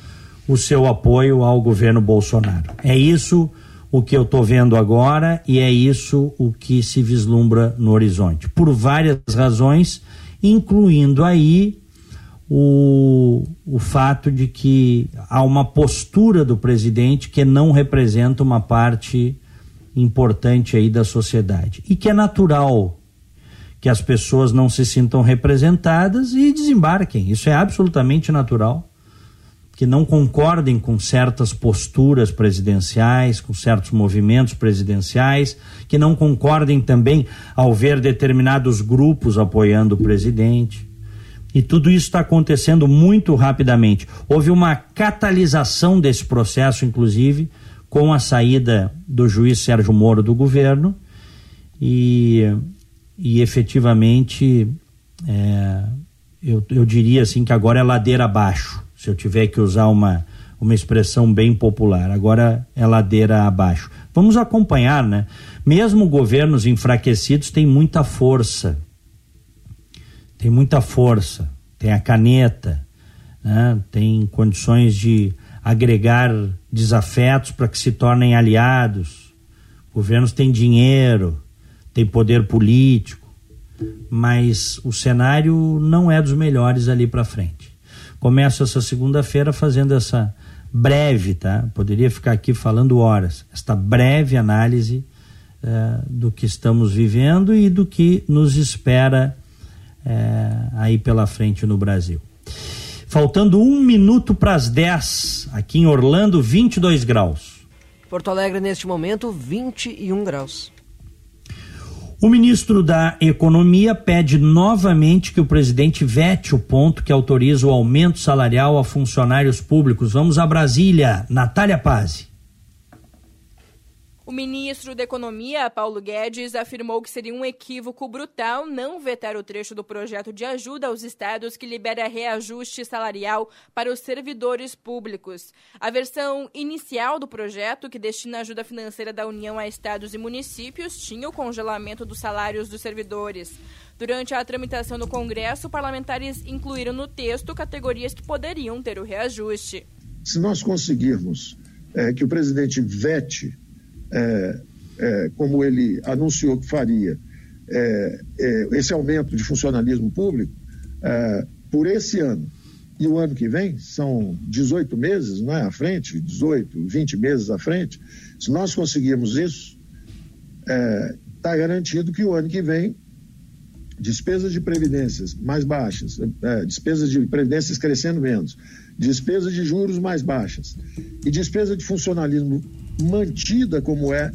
o seu apoio ao governo Bolsonaro. É isso o que eu estou vendo agora e é isso o que se vislumbra no horizonte. Por várias razões, incluindo aí o, o fato de que há uma postura do presidente que não representa uma parte importante aí da sociedade e que é natural que as pessoas não se sintam representadas e desembarquem. Isso é absolutamente natural que não concordem com certas posturas presidenciais, com certos movimentos presidenciais, que não concordem também ao ver determinados grupos apoiando o presidente. E tudo isso está acontecendo muito rapidamente. Houve uma catalisação desse processo, inclusive, com a saída do juiz Sérgio Moro do governo, e, e efetivamente, é, eu, eu diria assim que agora é ladeira abaixo se eu tiver que usar uma, uma expressão bem popular. Agora é ladeira abaixo. Vamos acompanhar, né? Mesmo governos enfraquecidos têm muita força. Tem muita força. Tem a caneta, né? tem condições de agregar desafetos para que se tornem aliados. Governos têm dinheiro, têm poder político, mas o cenário não é dos melhores ali para frente. Começo essa segunda-feira fazendo essa breve, tá? Poderia ficar aqui falando horas, esta breve análise uh, do que estamos vivendo e do que nos espera uh, aí pela frente no Brasil. Faltando um minuto para as 10, aqui em Orlando, 22 graus. Porto Alegre, neste momento, 21 graus. O ministro da Economia pede novamente que o presidente vete o ponto que autoriza o aumento salarial a funcionários públicos. Vamos a Brasília. Natália Pazzi. O ministro da Economia, Paulo Guedes, afirmou que seria um equívoco brutal não vetar o trecho do projeto de ajuda aos estados que libera reajuste salarial para os servidores públicos. A versão inicial do projeto, que destina ajuda financeira da União a estados e municípios, tinha o congelamento dos salários dos servidores. Durante a tramitação no Congresso, parlamentares incluíram no texto categorias que poderiam ter o reajuste. Se nós conseguirmos é, que o presidente vete é, é, como ele anunciou que faria, é, é esse aumento de funcionalismo público é, por esse ano e o ano que vem, são 18 meses, não é? À frente, 18, 20 meses à frente. Se nós conseguirmos isso, está garantido que o ano que vem despesas de previdências mais baixas, é, despesas de previdências crescendo menos, despesas de juros mais baixas e despesa de funcionalismo mantida como é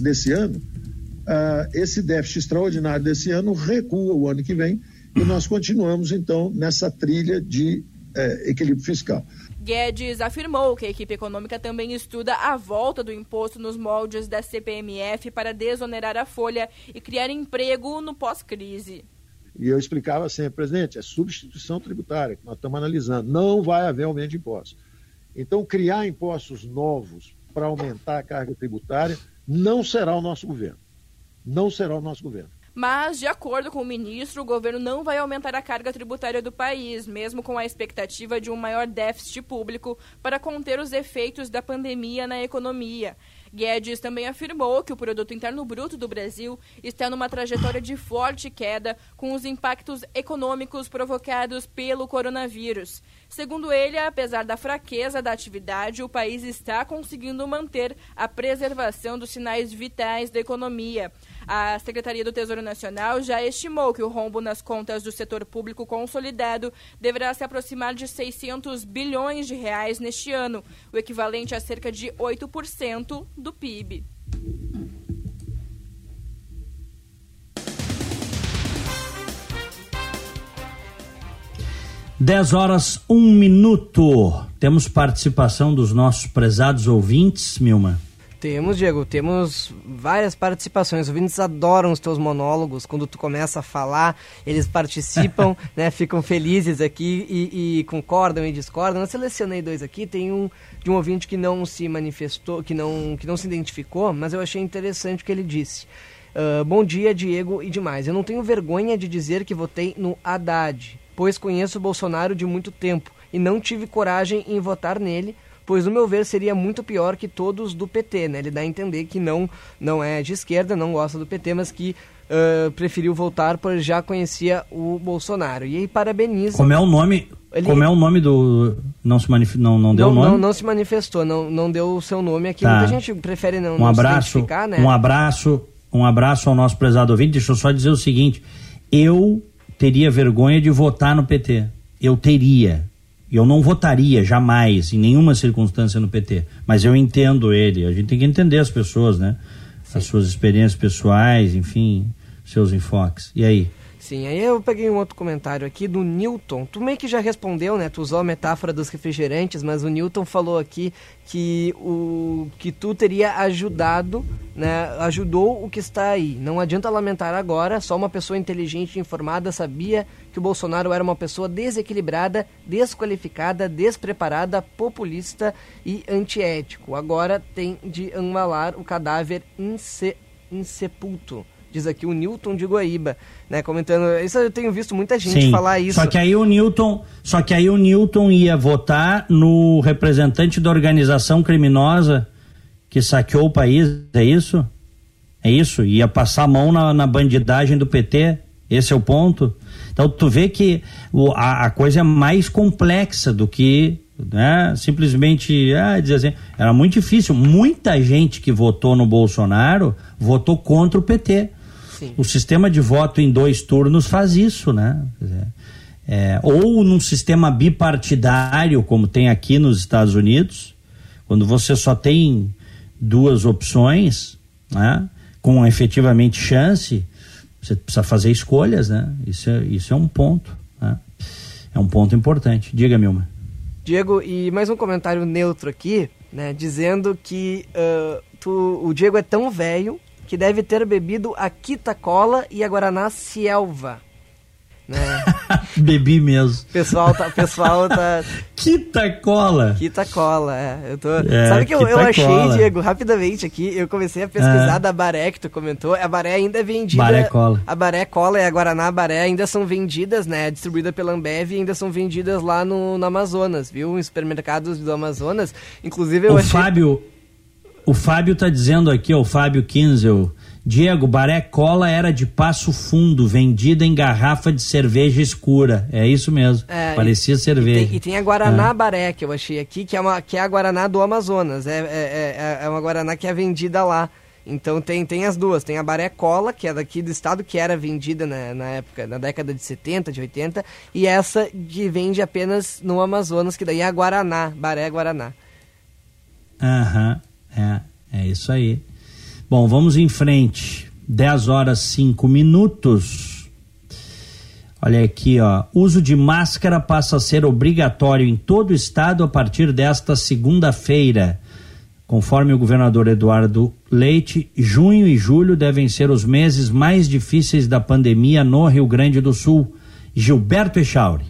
desse ano, uh, esse déficit extraordinário desse ano recua o ano que vem e nós continuamos, então, nessa trilha de uh, equilíbrio fiscal. Guedes afirmou que a equipe econômica também estuda a volta do imposto nos moldes da CPMF para desonerar a folha e criar emprego no pós-crise. E eu explicava sempre, presidente, é substituição tributária que nós estamos analisando. Não vai haver aumento de impostos. Então, criar impostos novos para aumentar a carga tributária não será o nosso governo. Não será o nosso governo. Mas, de acordo com o ministro, o governo não vai aumentar a carga tributária do país, mesmo com a expectativa de um maior déficit público para conter os efeitos da pandemia na economia. Guedes também afirmou que o produto interno bruto do Brasil está numa trajetória de forte queda com os impactos econômicos provocados pelo coronavírus. Segundo ele, apesar da fraqueza da atividade, o país está conseguindo manter a preservação dos sinais vitais da economia. A Secretaria do Tesouro Nacional já estimou que o rombo nas contas do setor público consolidado deverá se aproximar de 600 bilhões de reais neste ano, o equivalente a cerca de 8% do PIB. Dez horas, um minuto. Temos participação dos nossos prezados ouvintes, Milma. Temos, Diego, temos várias participações. Os ouvintes adoram os teus monólogos. Quando tu começa a falar, eles participam, né? Ficam felizes aqui e, e, concordam e discordam. Eu selecionei dois aqui. Tem um de um ouvinte que não se manifestou, que não, que não se identificou, mas eu achei interessante o que ele disse. Uh, bom dia, Diego e demais. Eu não tenho vergonha de dizer que votei no Haddad, pois conheço o Bolsonaro de muito tempo e não tive coragem em votar nele pois no meu ver seria muito pior que todos do PT, né? Ele dá a entender que não, não é de esquerda, não gosta do PT, mas que uh, preferiu voltar pois já conhecia o Bolsonaro. E aí parabeniza. Como é o nome? Ele... Como é o nome do. Não se manif... não, não deu não, nome? Não, não se manifestou, não, não deu o seu nome aqui. Tá. Muita gente prefere não, um não abraço, né? Um abraço, um abraço ao nosso prezado ouvinte. Deixa eu só dizer o seguinte: eu teria vergonha de votar no PT. Eu teria. Eu não votaria jamais, em nenhuma circunstância, no PT. Mas eu entendo ele. A gente tem que entender as pessoas, né? Sim. As suas experiências pessoais, enfim, seus enfoques. E aí? Sim, aí eu peguei um outro comentário aqui do Newton. Tu meio que já respondeu, né? Tu usou a metáfora dos refrigerantes, mas o Newton falou aqui que o que tu teria ajudado, né? Ajudou o que está aí. Não adianta lamentar agora, só uma pessoa inteligente e informada sabia que o Bolsonaro era uma pessoa desequilibrada, desqualificada, despreparada, populista e antiético. Agora tem de embalar o cadáver inse, insepulto diz aqui o Newton de Guaíba, né, comentando, isso eu tenho visto muita gente Sim, falar isso. Só que aí o Newton, só que aí o Newton ia votar no representante da organização criminosa que saqueou o país, é isso? É isso? Ia passar a mão na, na bandidagem do PT, esse é o ponto. Então tu vê que o, a, a coisa é mais complexa do que né? Simplesmente, ah, dizer assim, era muito difícil. Muita gente que votou no Bolsonaro votou contra o PT. Sim. O sistema de voto em dois turnos faz isso, né? É, ou num sistema bipartidário, como tem aqui nos Estados Unidos, quando você só tem duas opções, né, com efetivamente chance, você precisa fazer escolhas, né? Isso é, isso é um ponto. Né? É um ponto importante. Diga, Milma. Diego, e mais um comentário neutro aqui, né? Dizendo que uh, tu, o Diego é tão velho que deve ter bebido a Quita Cola e a Guaraná Cielva. Né? Bebi mesmo. Pessoal tá, pessoal tá. Quita cola. Quita cola, é. Eu tô. É, Sabe que eu, eu achei, Diego, rapidamente aqui, eu comecei a pesquisar é. da Baré que tu comentou. A Baré ainda é vendida. Baré cola. A Baré cola e a Guaraná Baré ainda são vendidas, né? Distribuída pela Ambev e ainda são vendidas lá no, no Amazonas, viu? Em supermercados do Amazonas. Inclusive eu o achei. Fábio, o Fábio tá dizendo aqui, ó, o Fábio Kinzel Diego, Baré Cola era de passo fundo, vendida em garrafa de cerveja escura. É isso mesmo. É, Parecia e, cerveja. E tem, e tem, a Guaraná é. Baré, que eu achei aqui, que é, uma, que é a Guaraná do Amazonas. É, é, é, é, uma Guaraná que é vendida lá. Então tem, tem as duas. Tem a Baré Cola, que é daqui do estado, que era vendida na, na época, na década de 70, de 80. E essa que vende apenas no Amazonas, que daí é a Guaraná, Baré Guaraná. Aham, é, é isso aí. Bom, vamos em frente. 10 horas 5 minutos. Olha aqui, ó. Uso de máscara passa a ser obrigatório em todo o estado a partir desta segunda-feira. Conforme o governador Eduardo Leite, junho e julho devem ser os meses mais difíceis da pandemia no Rio Grande do Sul. Gilberto Echauri.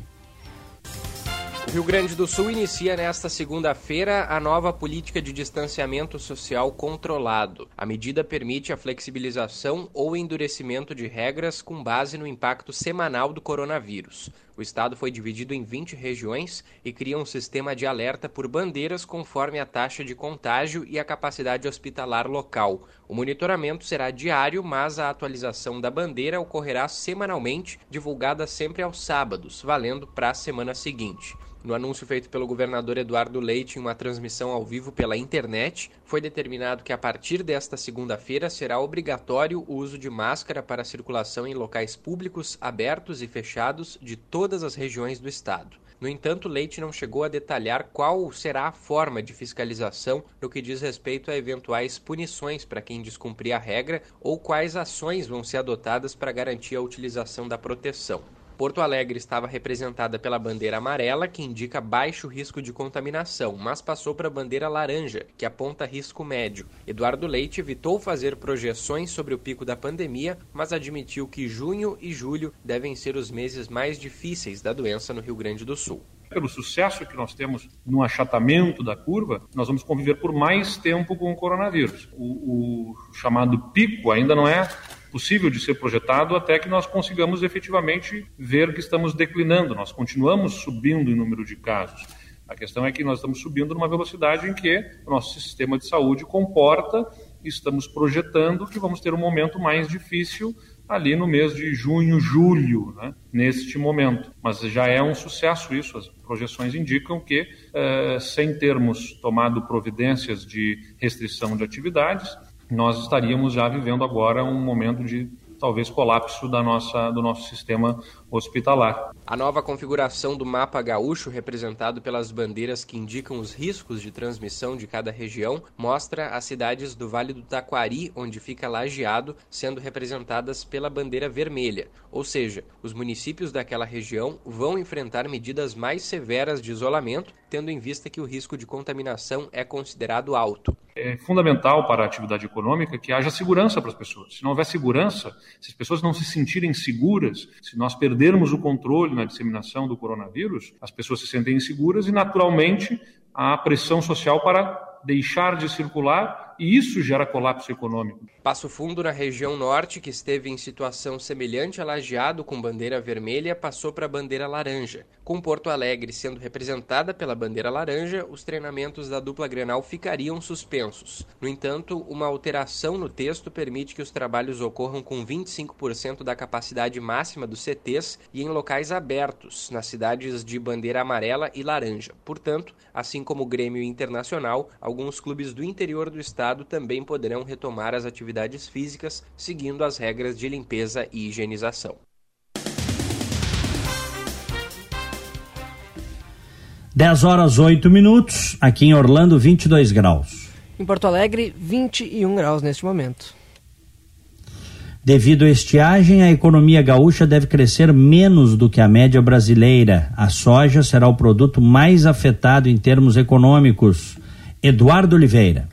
Rio Grande do Sul inicia nesta segunda-feira a nova política de distanciamento social controlado. A medida permite a flexibilização ou endurecimento de regras com base no impacto semanal do coronavírus. O estado foi dividido em 20 regiões e cria um sistema de alerta por bandeiras conforme a taxa de contágio e a capacidade hospitalar local. O monitoramento será diário, mas a atualização da bandeira ocorrerá semanalmente, divulgada sempre aos sábados, valendo para a semana seguinte. No anúncio feito pelo governador Eduardo Leite em uma transmissão ao vivo pela internet, foi determinado que a partir desta segunda-feira será obrigatório o uso de máscara para circulação em locais públicos, abertos e fechados de todas as regiões do estado. No entanto, Leite não chegou a detalhar qual será a forma de fiscalização no que diz respeito a eventuais punições para quem descumprir a regra ou quais ações vão ser adotadas para garantir a utilização da proteção. Porto Alegre estava representada pela bandeira amarela, que indica baixo risco de contaminação, mas passou para a bandeira laranja, que aponta risco médio. Eduardo Leite evitou fazer projeções sobre o pico da pandemia, mas admitiu que junho e julho devem ser os meses mais difíceis da doença no Rio Grande do Sul pelo sucesso que nós temos no achatamento da curva, nós vamos conviver por mais tempo com o coronavírus. O, o chamado pico ainda não é possível de ser projetado até que nós consigamos efetivamente ver que estamos declinando. Nós continuamos subindo em número de casos. A questão é que nós estamos subindo numa velocidade em que o nosso sistema de saúde comporta estamos projetando que vamos ter um momento mais difícil ali no mês de junho, julho, né, neste momento. Mas já é um sucesso isso, as projeções indicam que, eh, sem termos tomado providências de restrição de atividades, nós estaríamos já vivendo agora um momento de talvez colapso da nossa, do nosso sistema hospitalar. A nova configuração do mapa gaúcho, representado pelas bandeiras que indicam os riscos de transmissão de cada região, mostra as cidades do Vale do Taquari, onde fica Lajeado, sendo representadas pela bandeira vermelha, ou seja, os municípios daquela região vão enfrentar medidas mais severas de isolamento, tendo em vista que o risco de contaminação é considerado alto. É fundamental para a atividade econômica que haja segurança para as pessoas. Se não houver segurança, se as pessoas não se sentirem seguras, se nós perdermos o controle na disseminação do coronavírus, as pessoas se sentem inseguras e, naturalmente, há pressão social para deixar de circular e isso gera colapso econômico. Passo Fundo, na região norte, que esteve em situação semelhante a Lajeado com bandeira vermelha, passou para a bandeira laranja. Com Porto Alegre sendo representada pela bandeira laranja, os treinamentos da dupla Grenal ficariam suspensos. No entanto, uma alteração no texto permite que os trabalhos ocorram com 25% da capacidade máxima dos CTs e em locais abertos, nas cidades de bandeira amarela e laranja. Portanto, assim como o Grêmio Internacional, alguns clubes do interior do estado Estado também poderão retomar as atividades físicas seguindo as regras de limpeza e higienização. 10 horas 8 minutos, aqui em Orlando, 22 graus. Em Porto Alegre, 21 graus neste momento. Devido à estiagem, a economia gaúcha deve crescer menos do que a média brasileira. A soja será o produto mais afetado em termos econômicos. Eduardo Oliveira.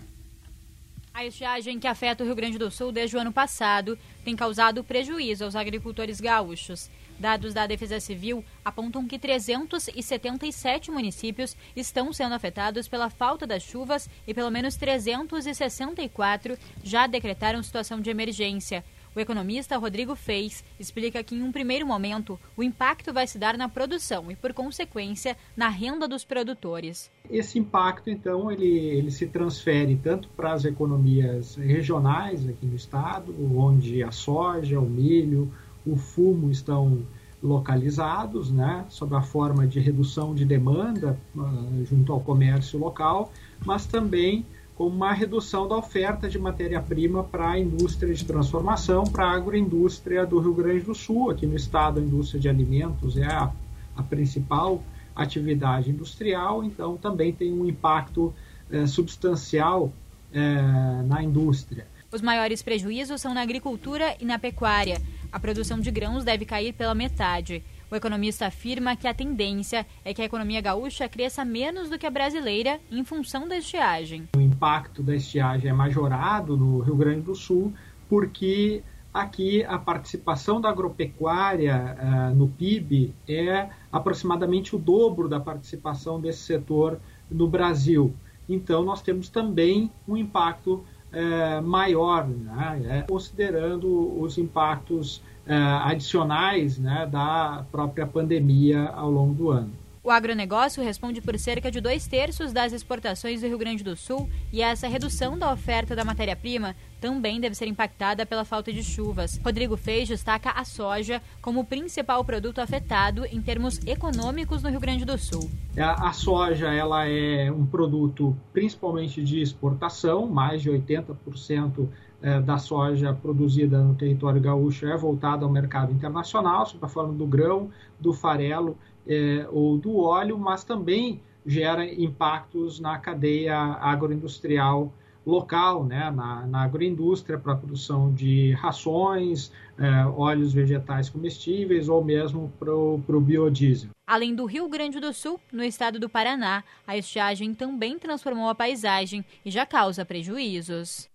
A estiagem que afeta o Rio Grande do Sul desde o ano passado tem causado prejuízo aos agricultores gaúchos. Dados da Defesa Civil apontam que 377 municípios estão sendo afetados pela falta das chuvas e pelo menos 364 já decretaram situação de emergência. O economista Rodrigo Feix explica que, em um primeiro momento, o impacto vai se dar na produção e, por consequência, na renda dos produtores. Esse impacto, então, ele, ele se transfere tanto para as economias regionais aqui no estado, onde a soja, o milho, o fumo estão localizados, né, sob a forma de redução de demanda uh, junto ao comércio local, mas também como uma redução da oferta de matéria-prima para a indústria de transformação, para a agroindústria do Rio Grande do Sul. Aqui no estado, a indústria de alimentos é a, a principal atividade industrial, então também tem um impacto é, substancial é, na indústria. Os maiores prejuízos são na agricultura e na pecuária. A produção de grãos deve cair pela metade. O economista afirma que a tendência é que a economia gaúcha cresça menos do que a brasileira em função da estiagem. O impacto da estiagem é majorado no Rio Grande do Sul porque aqui a participação da agropecuária uh, no PIB é aproximadamente o dobro da participação desse setor no Brasil. Então, nós temos também um impacto uh, maior, né, considerando os impactos adicionais né, da própria pandemia ao longo do ano. O agronegócio responde por cerca de dois terços das exportações do Rio Grande do Sul e essa redução da oferta da matéria-prima também deve ser impactada pela falta de chuvas. Rodrigo Feix destaca a soja como o principal produto afetado em termos econômicos no Rio Grande do Sul. A, a soja ela é um produto principalmente de exportação, mais de 80% é, da soja produzida no território gaúcho é voltada ao mercado internacional, sob a forma do grão, do farelo é, ou do óleo, mas também gera impactos na cadeia agroindustrial local, né, na, na agroindústria para a produção de rações, é, óleos vegetais comestíveis ou mesmo para o biodiesel. Além do Rio Grande do Sul, no estado do Paraná, a estiagem também transformou a paisagem e já causa prejuízos.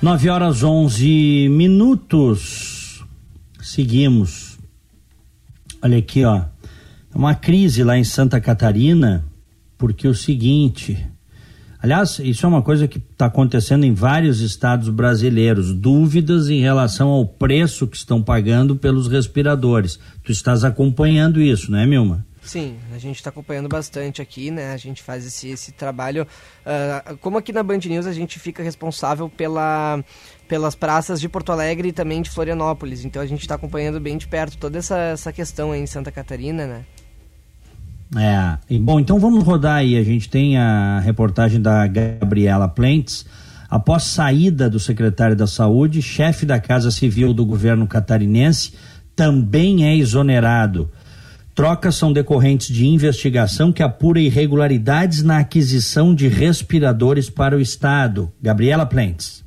9 horas 11 minutos. Seguimos. Olha aqui, ó. É uma crise lá em Santa Catarina, porque o seguinte. Aliás, isso é uma coisa que está acontecendo em vários estados brasileiros. Dúvidas em relação ao preço que estão pagando pelos respiradores. Tu estás acompanhando isso, não é, Milma? Sim, a gente está acompanhando bastante aqui, né? A gente faz esse, esse trabalho. Uh, como aqui na Band News a gente fica responsável pela, pelas praças de Porto Alegre e também de Florianópolis. Então a gente está acompanhando bem de perto toda essa, essa questão aí em Santa Catarina, né? É, e, bom, então vamos rodar aí. A gente tem a reportagem da Gabriela Plentes. Após saída do secretário da Saúde, chefe da Casa Civil do governo catarinense também é exonerado. Trocas são decorrentes de investigação que apura irregularidades na aquisição de respiradores para o Estado. Gabriela Plentes.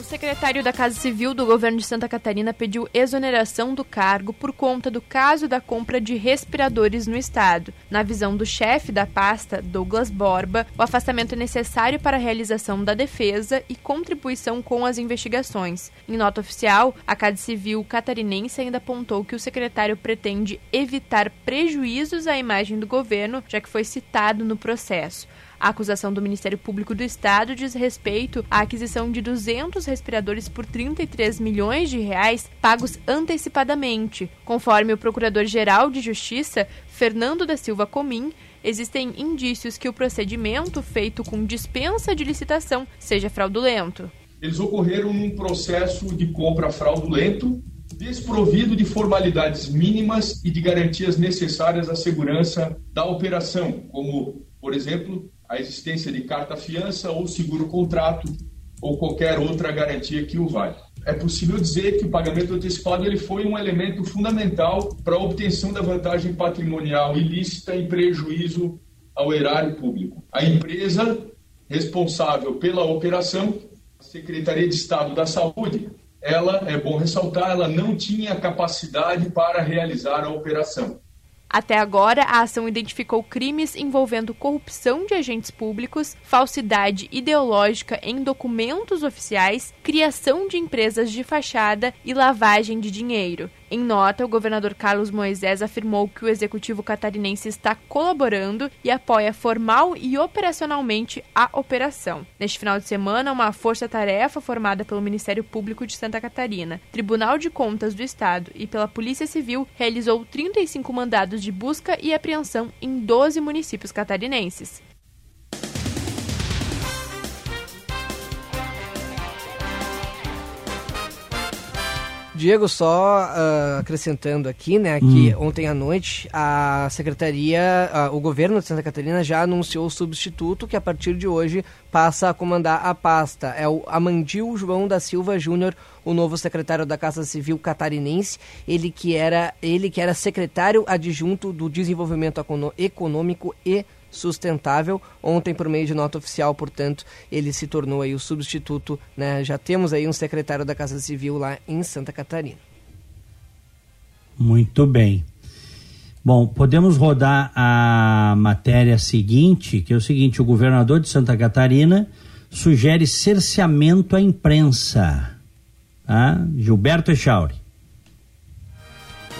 O secretário da Casa Civil do governo de Santa Catarina pediu exoneração do cargo por conta do caso da compra de respiradores no estado. Na visão do chefe da pasta, Douglas Borba, o afastamento é necessário para a realização da defesa e contribuição com as investigações. Em nota oficial, a Casa Civil catarinense ainda apontou que o secretário pretende evitar prejuízos à imagem do governo, já que foi citado no processo. A acusação do Ministério Público do Estado diz respeito à aquisição de 200 respiradores por 33 milhões de reais pagos antecipadamente. Conforme o Procurador-Geral de Justiça, Fernando da Silva Comim, existem indícios que o procedimento feito com dispensa de licitação seja fraudulento. Eles ocorreram num processo de compra fraudulento, desprovido de formalidades mínimas e de garantias necessárias à segurança da operação, como, por exemplo, a existência de carta-fiança ou seguro-contrato, ou qualquer outra garantia que o vale. É possível dizer que o pagamento antecipado ele foi um elemento fundamental para a obtenção da vantagem patrimonial ilícita em prejuízo ao erário público. A empresa responsável pela operação, a Secretaria de Estado da Saúde, ela, é bom ressaltar, ela não tinha capacidade para realizar a operação. Até agora, a ação identificou crimes envolvendo corrupção de agentes públicos, falsidade ideológica em documentos oficiais, criação de empresas de fachada e lavagem de dinheiro. Em nota, o governador Carlos Moisés afirmou que o executivo catarinense está colaborando e apoia formal e operacionalmente a operação. Neste final de semana, uma força-tarefa formada pelo Ministério Público de Santa Catarina, Tribunal de Contas do Estado e pela Polícia Civil realizou 35 mandados de busca e apreensão em 12 municípios catarinenses. Diego, só uh, acrescentando aqui, né, que hum. ontem à noite a secretaria, uh, o governo de Santa Catarina já anunciou o substituto que a partir de hoje passa a comandar a pasta. É o Amandil João da Silva Júnior, o novo secretário da Casa Civil catarinense, ele que era, ele que era secretário adjunto do Desenvolvimento Econômico e sustentável. Ontem, por meio de nota oficial, portanto, ele se tornou aí o substituto, né? Já temos aí um secretário da Casa Civil lá em Santa Catarina. Muito bem. Bom, podemos rodar a matéria seguinte, que é o seguinte: o governador de Santa Catarina sugere cerceamento à imprensa. Tá? Gilberto Echauri.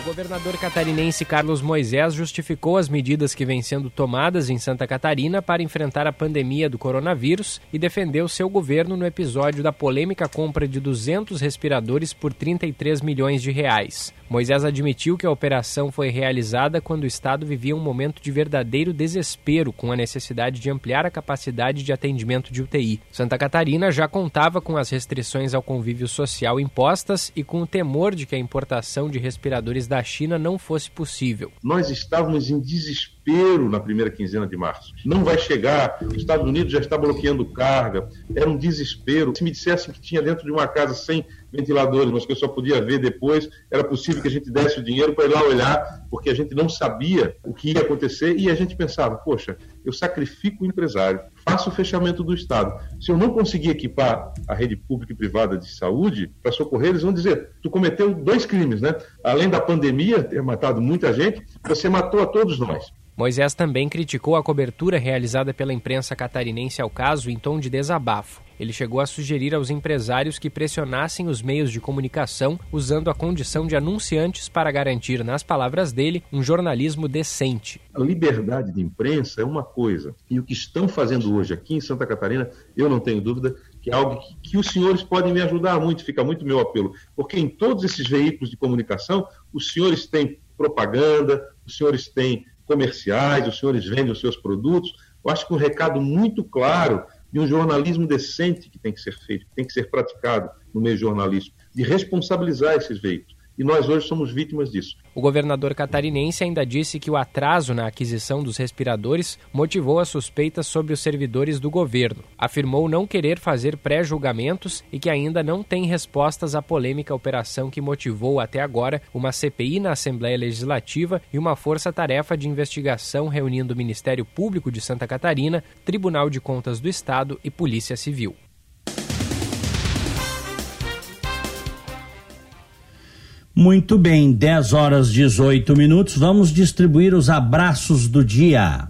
O governador catarinense Carlos Moisés justificou as medidas que vêm sendo tomadas em Santa Catarina para enfrentar a pandemia do coronavírus e defendeu seu governo no episódio da polêmica compra de 200 respiradores por 33 milhões de reais. Moisés admitiu que a operação foi realizada quando o Estado vivia um momento de verdadeiro desespero com a necessidade de ampliar a capacidade de atendimento de UTI. Santa Catarina já contava com as restrições ao convívio social impostas e com o temor de que a importação de respiradores da China não fosse possível. Nós estávamos em desespero na primeira quinzena de março. Não vai chegar, os Estados Unidos já está bloqueando carga, era um desespero. Se me dissessem que tinha dentro de uma casa 100 ventiladores, mas que eu só podia ver depois, era possível que a gente desse o dinheiro para ir lá olhar, porque a gente não sabia o que ia acontecer e a gente pensava, poxa, eu sacrifico o empresário, faço o fechamento do Estado. Se eu não conseguir equipar a rede pública e privada de saúde para socorrer, eles vão dizer: tu cometeu dois crimes, né? Além da pandemia ter matado muita gente, você matou a todos nós. Moisés também criticou a cobertura realizada pela imprensa catarinense ao caso em tom de desabafo. Ele chegou a sugerir aos empresários que pressionassem os meios de comunicação usando a condição de anunciantes para garantir, nas palavras dele, um jornalismo decente. A liberdade de imprensa é uma coisa, e o que estão fazendo hoje aqui em Santa Catarina, eu não tenho dúvida que é algo que, que os senhores podem me ajudar muito, fica muito meu apelo, porque em todos esses veículos de comunicação, os senhores têm propaganda, os senhores têm comerciais, os senhores vendem os seus produtos. Eu acho que um recado muito claro de um jornalismo decente que tem que ser feito, que tem que ser praticado no meio jornalístico, de responsabilizar esses veículos e nós hoje somos vítimas disso. O governador catarinense ainda disse que o atraso na aquisição dos respiradores motivou as suspeitas sobre os servidores do governo. Afirmou não querer fazer pré-julgamentos e que ainda não tem respostas à polêmica operação que motivou até agora uma CPI na Assembleia Legislativa e uma força-tarefa de investigação reunindo o Ministério Público de Santa Catarina, Tribunal de Contas do Estado e Polícia Civil. Muito bem, 10 horas 18 minutos. Vamos distribuir os abraços do dia.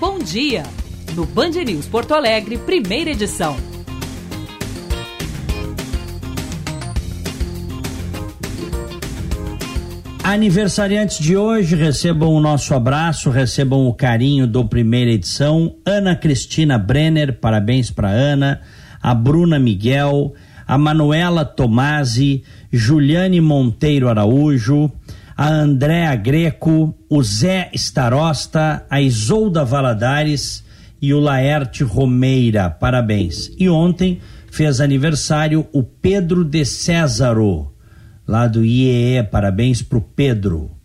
Bom dia! No Band News Porto Alegre, primeira edição. Aniversariantes de hoje, recebam o nosso abraço, recebam o carinho do primeira edição. Ana Cristina Brenner, parabéns para Ana. A Bruna Miguel a Manuela Tomasi, Juliane Monteiro Araújo, a Andréa Greco, o Zé Starosta, a Isolda Valadares e o Laerte Romeira. Parabéns. E ontem fez aniversário o Pedro de Césaro, lá do IEE. Parabéns pro Pedro.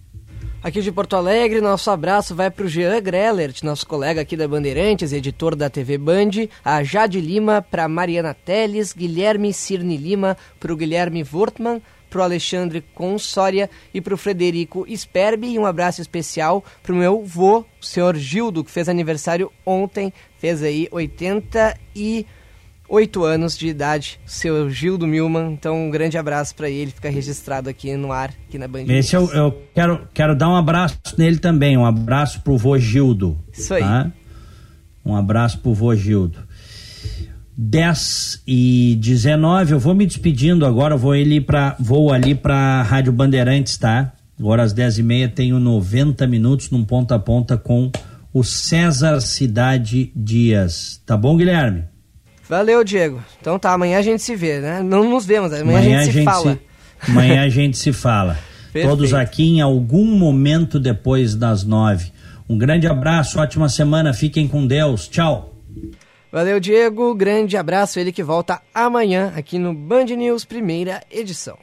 Aqui de Porto Alegre, nosso abraço vai para o Jean Grellert, nosso colega aqui da Bandeirantes, editor da TV Band, a Jade Lima, para Mariana Teles, Guilherme Cirne Lima, para o Guilherme Wortmann, para o Alexandre Consória e para o Frederico Sperbi. E um abraço especial para o meu vô, o senhor Gildo, que fez aniversário ontem, fez aí 80 e oito anos de idade, seu Gildo Milman. Então, um grande abraço para ele, fica registrado aqui no ar, aqui na Band. Esse eu, eu, quero, quero dar um abraço nele também, um abraço pro vô Gildo. Isso aí. Tá? Um abraço pro vô Gildo. 10 e 19, eu vou me despedindo agora, vou, ali pra, vou ali para Rádio Bandeirantes, tá? Agora às 10 e meia tenho 90 minutos num ponta a ponta com o César Cidade Dias. Tá bom, Guilherme? Valeu, Diego. Então tá, amanhã a gente se vê, né? Não nos vemos, amanhã, amanhã a gente, a se fala. Se, amanhã a gente se fala. Todos aqui em algum momento depois das nove. Um grande abraço, ótima semana, fiquem com Deus. Tchau. Valeu, Diego. Grande abraço. Ele que volta amanhã aqui no Band News, primeira edição.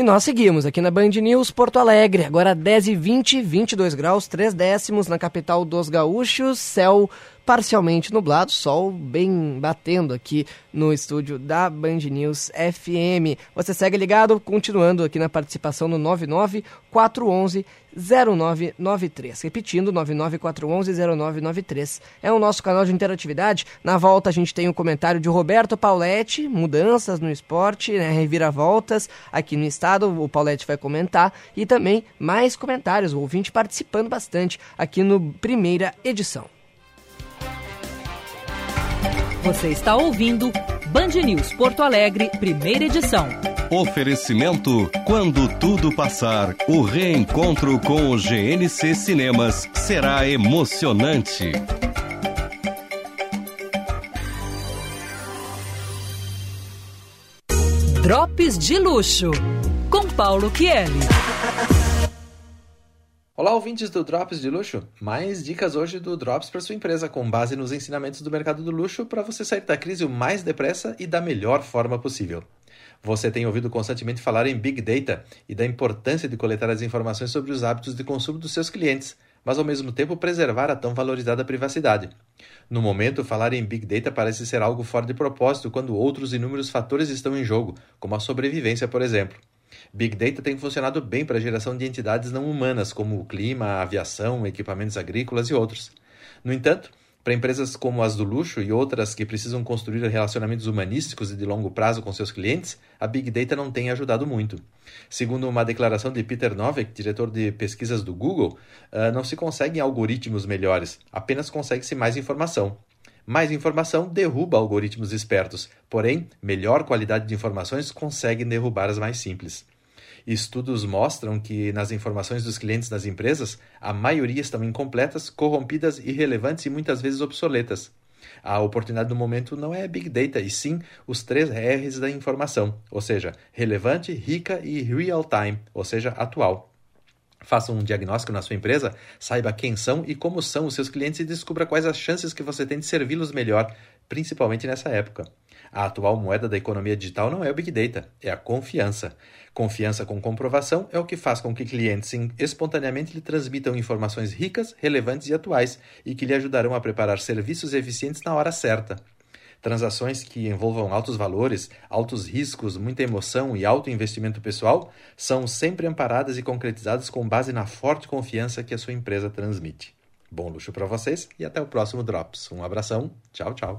E nós seguimos aqui na Band News Porto Alegre, agora 10 e 20, 22 graus, 3 décimos na capital dos gaúchos, céu parcialmente nublado, sol bem batendo aqui no estúdio da Band News FM. Você segue ligado, continuando aqui na participação no 99 411 0993. Repetindo, 99411 0993. É o nosso canal de interatividade. Na volta a gente tem o um comentário de Roberto Pauletti, mudanças no esporte, né, reviravoltas aqui no estado, o Pauletti vai comentar. E também mais comentários, o ouvinte participando bastante aqui no primeira edição. Você está ouvindo Band News Porto Alegre, primeira edição. Oferecimento: quando tudo passar, o reencontro com o GNC Cinemas será emocionante. Drops de luxo com Paulo Kieli. Olá, ouvintes do Drops de Luxo. Mais dicas hoje do Drops para sua empresa, com base nos ensinamentos do mercado do luxo para você sair da crise o mais depressa e da melhor forma possível. Você tem ouvido constantemente falar em Big Data e da importância de coletar as informações sobre os hábitos de consumo dos seus clientes, mas ao mesmo tempo preservar a tão valorizada privacidade. No momento, falar em Big Data parece ser algo fora de propósito quando outros inúmeros fatores estão em jogo, como a sobrevivência, por exemplo. Big Data tem funcionado bem para a geração de entidades não humanas, como o clima, a aviação, equipamentos agrícolas e outros. No entanto, para empresas como as do luxo e outras que precisam construir relacionamentos humanísticos e de longo prazo com seus clientes, a Big Data não tem ajudado muito. Segundo uma declaração de Peter Novak, diretor de pesquisas do Google, ah, não se conseguem algoritmos melhores, apenas consegue-se mais informação. Mais informação derruba algoritmos espertos, porém, melhor qualidade de informações consegue derrubar as mais simples. Estudos mostram que nas informações dos clientes das empresas, a maioria estão incompletas, corrompidas, irrelevantes e muitas vezes obsoletas. A oportunidade do momento não é Big Data, e sim os três R's da informação, ou seja, relevante, rica e real time, ou seja, atual. Faça um diagnóstico na sua empresa, saiba quem são e como são os seus clientes e descubra quais as chances que você tem de servi-los melhor, principalmente nessa época. A atual moeda da economia digital não é o Big Data, é a confiança. Confiança com comprovação é o que faz com que clientes espontaneamente lhe transmitam informações ricas, relevantes e atuais e que lhe ajudarão a preparar serviços eficientes na hora certa. Transações que envolvam altos valores, altos riscos, muita emoção e alto investimento pessoal são sempre amparadas e concretizadas com base na forte confiança que a sua empresa transmite. Bom luxo para vocês e até o próximo Drops. Um abração, tchau, tchau.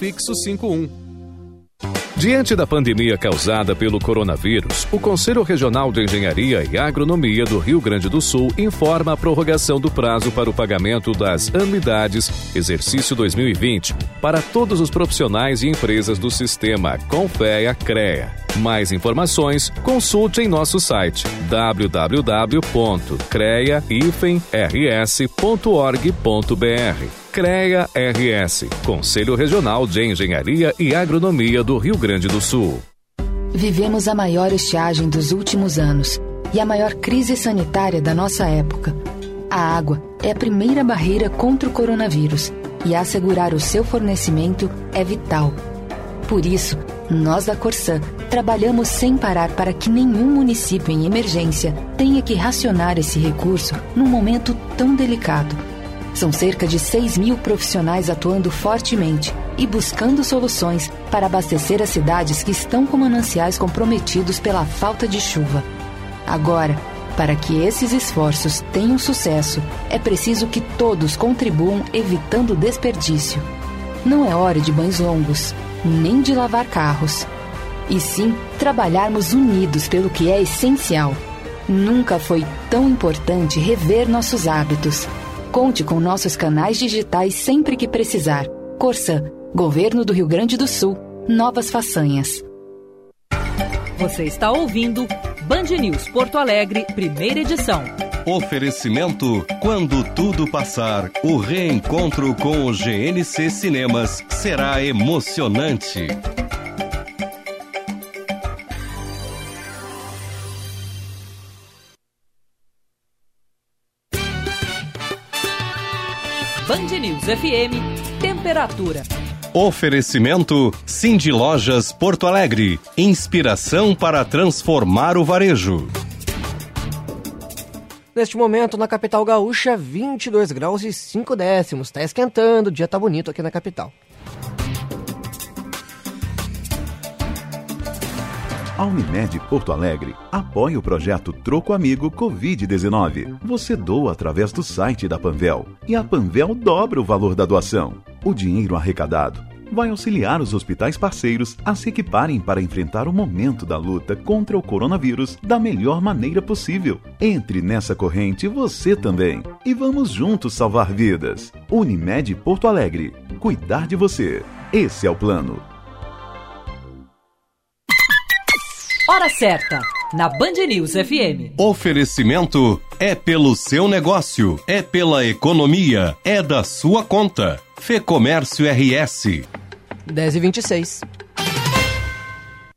prefixo 51. Diante da pandemia causada pelo coronavírus, o Conselho Regional de Engenharia e Agronomia do Rio Grande do Sul informa a prorrogação do prazo para o pagamento das anuidades exercício 2020 para todos os profissionais e empresas do sistema Confea CREA. Mais informações, consulte em nosso site www.crea-rs.org.br. CREA RS, Conselho Regional de Engenharia e Agronomia do Rio Grande do Sul. Vivemos a maior estiagem dos últimos anos e a maior crise sanitária da nossa época. A água é a primeira barreira contra o coronavírus e assegurar o seu fornecimento é vital. Por isso, nós da Corsã trabalhamos sem parar para que nenhum município em emergência tenha que racionar esse recurso num momento tão delicado. São cerca de 6 mil profissionais atuando fortemente e buscando soluções para abastecer as cidades que estão com mananciais comprometidos pela falta de chuva. Agora, para que esses esforços tenham sucesso, é preciso que todos contribuam evitando desperdício. Não é hora de banhos longos, nem de lavar carros. E sim trabalharmos unidos pelo que é essencial. Nunca foi tão importante rever nossos hábitos. Conte com nossos canais digitais sempre que precisar. Corsã, Governo do Rio Grande do Sul. Novas façanhas. Você está ouvindo Band News Porto Alegre, primeira edição. Oferecimento: quando tudo passar, o reencontro com o GNC Cinemas será emocionante. FM, temperatura. Oferecimento Cindy Lojas Porto Alegre. Inspiração para transformar o varejo. Neste momento, na capital gaúcha, 22 graus e 5 décimos. Está esquentando, o dia tá bonito aqui na capital. A Unimed Porto Alegre apoia o projeto Troco Amigo Covid-19. Você doa através do site da Panvel e a Panvel dobra o valor da doação. O dinheiro arrecadado vai auxiliar os hospitais parceiros a se equiparem para enfrentar o momento da luta contra o coronavírus da melhor maneira possível. Entre nessa corrente você também e vamos juntos salvar vidas. Unimed Porto Alegre. Cuidar de você. Esse é o plano. Hora certa, na Band News FM. Oferecimento é pelo seu negócio, é pela economia, é da sua conta. Fê Comércio RS. 10 e 26.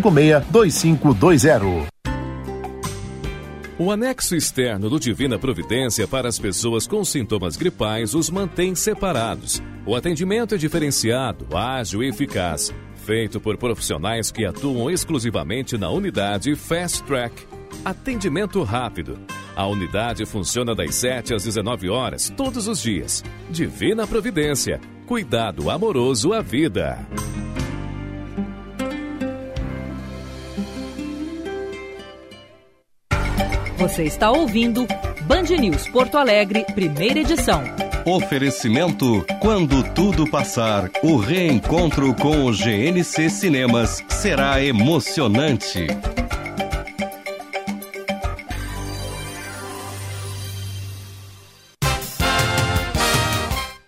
995 562520. O anexo externo do Divina Providência para as pessoas com sintomas gripais os mantém separados. O atendimento é diferenciado, ágil e eficaz, feito por profissionais que atuam exclusivamente na unidade Fast Track. Atendimento rápido. A unidade funciona das 7 às 19 horas, todos os dias. Divina Providência. Cuidado amoroso à vida. Você está ouvindo Band News Porto Alegre, primeira edição. Oferecimento: quando tudo passar, o reencontro com o GNC Cinemas será emocionante.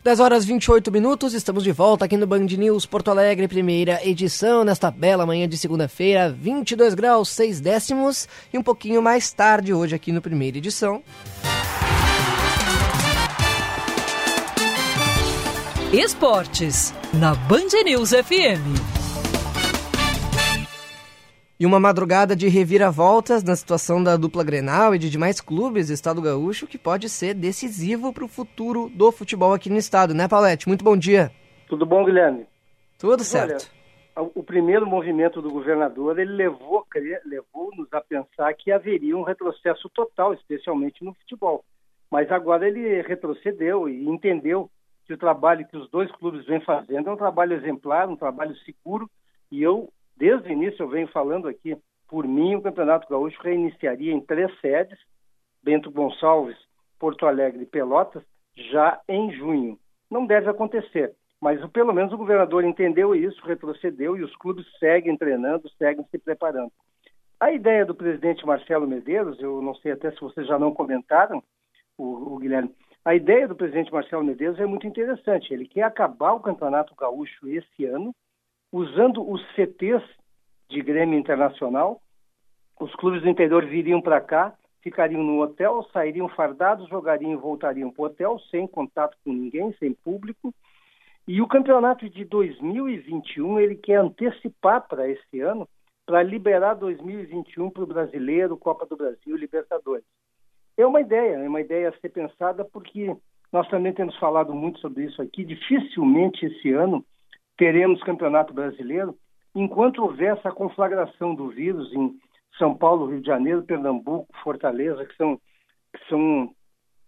10 horas 28 minutos, estamos de volta aqui no Band News Porto Alegre, primeira edição, nesta bela manhã de segunda-feira, 22 graus 6 décimos e um pouquinho mais tarde hoje aqui no primeira edição. Esportes, na Band News FM. E uma madrugada de reviravoltas na situação da dupla Grenal e de demais clubes do estado gaúcho que pode ser decisivo para o futuro do futebol aqui no estado, né, Paulette? Muito bom dia. Tudo bom, Guilherme? Tudo certo. o primeiro movimento do governador ele levou levou-nos a pensar que haveria um retrocesso total, especialmente no futebol. Mas agora ele retrocedeu e entendeu que o trabalho que os dois clubes vêm fazendo é um trabalho exemplar, um trabalho seguro. E eu, desde o início, eu venho falando aqui, por mim, o Campeonato Gaúcho reiniciaria em três sedes, Bento Gonçalves, Porto Alegre e Pelotas, já em junho. Não deve acontecer, mas pelo menos o governador entendeu isso, retrocedeu e os clubes seguem treinando, seguem se preparando. A ideia do presidente Marcelo Medeiros, eu não sei até se vocês já não comentaram, o, o Guilherme, a ideia do presidente Marcelo Medeiros é muito interessante. Ele quer acabar o Campeonato Gaúcho esse ano, usando os CTs de Grêmio Internacional. Os clubes do interior viriam para cá, ficariam no hotel, sairiam fardados, jogariam e voltariam para o hotel, sem contato com ninguém, sem público. E o campeonato de 2021 ele quer antecipar para esse ano, para liberar 2021 para o brasileiro, Copa do Brasil, Libertadores. É uma ideia, é uma ideia a ser pensada porque nós também temos falado muito sobre isso aqui. Dificilmente esse ano teremos campeonato brasileiro enquanto houver essa conflagração do vírus em São Paulo, Rio de Janeiro, Pernambuco, Fortaleza, que são, que são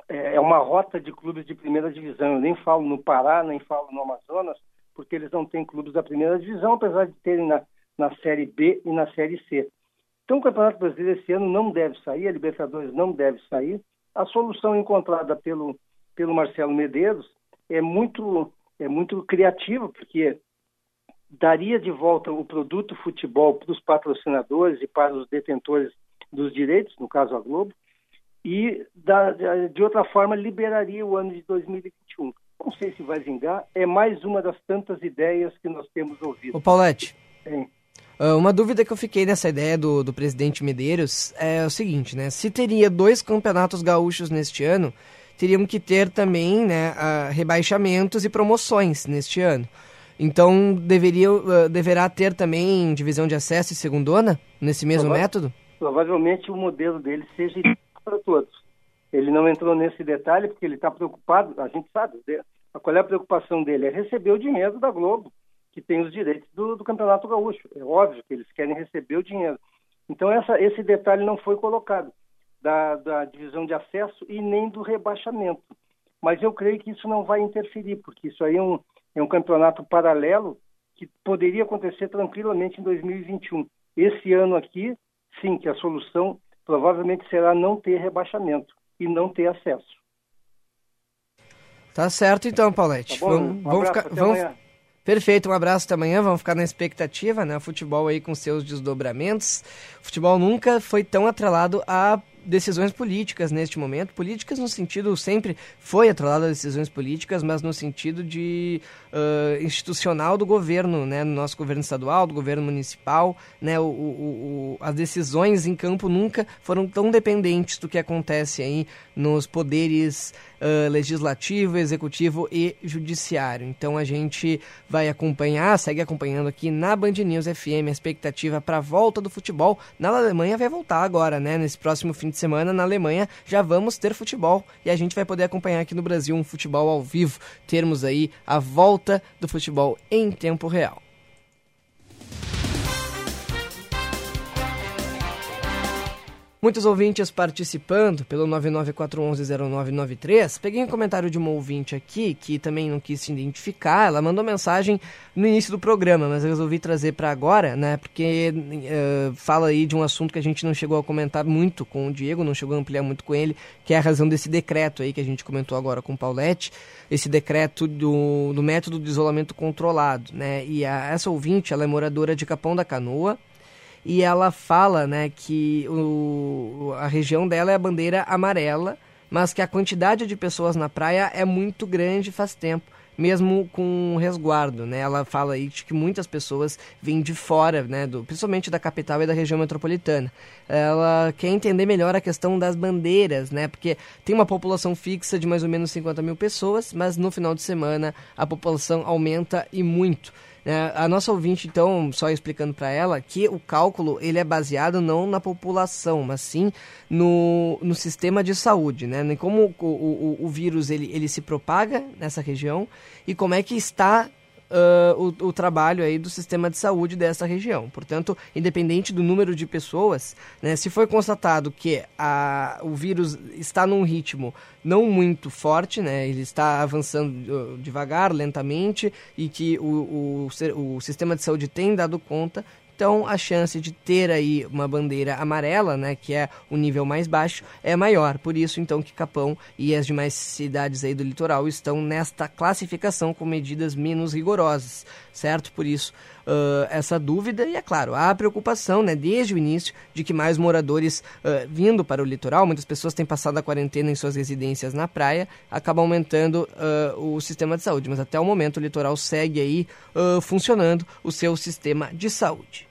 é, é uma rota de clubes de primeira divisão. Eu nem falo no Pará, nem falo no Amazonas, porque eles não têm clubes da primeira divisão, apesar de terem na, na Série B e na Série C. Então, o Campeonato Brasileiro esse ano não deve sair, a Libertadores não deve sair. A solução encontrada pelo, pelo Marcelo Medeiros é muito, é muito criativa, porque daria de volta o produto futebol para os patrocinadores e para os detentores dos direitos, no caso a Globo, e da, de outra forma liberaria o ano de 2021. Não sei se vai vingar, é mais uma das tantas ideias que nós temos ouvido. O Paulette. Sim. Ah, uma dúvida que eu fiquei nessa ideia do, do presidente Medeiros é o seguinte, né? Se teria dois campeonatos gaúchos neste ano, teriam que ter também né, uh, rebaixamentos e promoções neste ano. Então, deveria, uh, deverá ter também divisão de acesso e segundona nesse mesmo Prova método? Provavelmente o modelo dele seja para todos. Ele não entrou nesse detalhe porque ele está preocupado, a gente sabe, qual é a preocupação dele? É receber o dinheiro da Globo, que tem os direitos do, do Campeonato Gaúcho. É óbvio que eles querem receber o dinheiro. Então essa, esse detalhe não foi colocado da, da divisão de acesso e nem do rebaixamento. Mas eu creio que isso não vai interferir, porque isso aí é um, é um campeonato paralelo que poderia acontecer tranquilamente em 2021. Esse ano aqui, sim, que a solução provavelmente será não ter rebaixamento e não ter acesso. Tá certo então, Paulette. Tá bom, vamos, um vamos ficar, vamos... Perfeito, um abraço até amanhã. Vamos ficar na expectativa, né? O futebol aí com seus desdobramentos. O futebol nunca foi tão atrelado a decisões políticas neste momento. Políticas no sentido, sempre foi atrelado a decisões políticas, mas no sentido de uh, institucional do governo, né? No nosso governo estadual, do governo municipal, né? O, o, o, as decisões em campo nunca foram tão dependentes do que acontece aí nos poderes uh, legislativo, executivo e judiciário. Então a gente vai acompanhar, segue acompanhando aqui na Band News FM a expectativa para a volta do futebol. Na Alemanha vai voltar agora, né? Nesse próximo fim de semana na Alemanha já vamos ter futebol e a gente vai poder acompanhar aqui no Brasil um futebol ao vivo, termos aí a volta do futebol em tempo real. Muitos ouvintes participando pelo 994110993. Peguei um comentário de uma ouvinte aqui que também não quis se identificar. Ela mandou mensagem no início do programa, mas eu resolvi trazer para agora, né? Porque uh, fala aí de um assunto que a gente não chegou a comentar muito com o Diego, não chegou a ampliar muito com ele, que é a razão desse decreto aí que a gente comentou agora com o Paulette, esse decreto do, do método de isolamento controlado, né? E a, essa ouvinte, ela é moradora de Capão da Canoa e ela fala né, que o, a região dela é a bandeira amarela, mas que a quantidade de pessoas na praia é muito grande faz tempo mesmo com resguardo, né? Ela fala aí de que muitas pessoas vêm de fora, né, do, principalmente da capital e da região metropolitana. Ela quer entender melhor a questão das bandeiras, né? Porque tem uma população fixa de mais ou menos 50 mil pessoas, mas no final de semana a população aumenta e muito. É, a nossa ouvinte, então, só explicando para ela que o cálculo ele é baseado não na população, mas sim no, no sistema de saúde, né? Como o, o, o vírus ele, ele se propaga nessa região e como é que está uh, o, o, trabalho aí do sistema de saúde dessa região. Portanto, independente do número de pessoas, né, se foi constatado que a, o vírus está num ritmo não muito forte, né, ele está avançando devagar, lentamente, e que o, o, o sistema de saúde tem dado conta, então a chance de ter aí uma bandeira amarela, né, que é o nível mais baixo, é maior. Por isso então que Capão e as demais cidades aí do litoral estão nesta classificação com medidas menos rigorosas, certo? Por isso uh, essa dúvida e é claro há a preocupação, né, desde o início de que mais moradores uh, vindo para o litoral, muitas pessoas têm passado a quarentena em suas residências na praia, acaba aumentando uh, o sistema de saúde. Mas até o momento o litoral segue aí funcionando o seu sistema de saúde.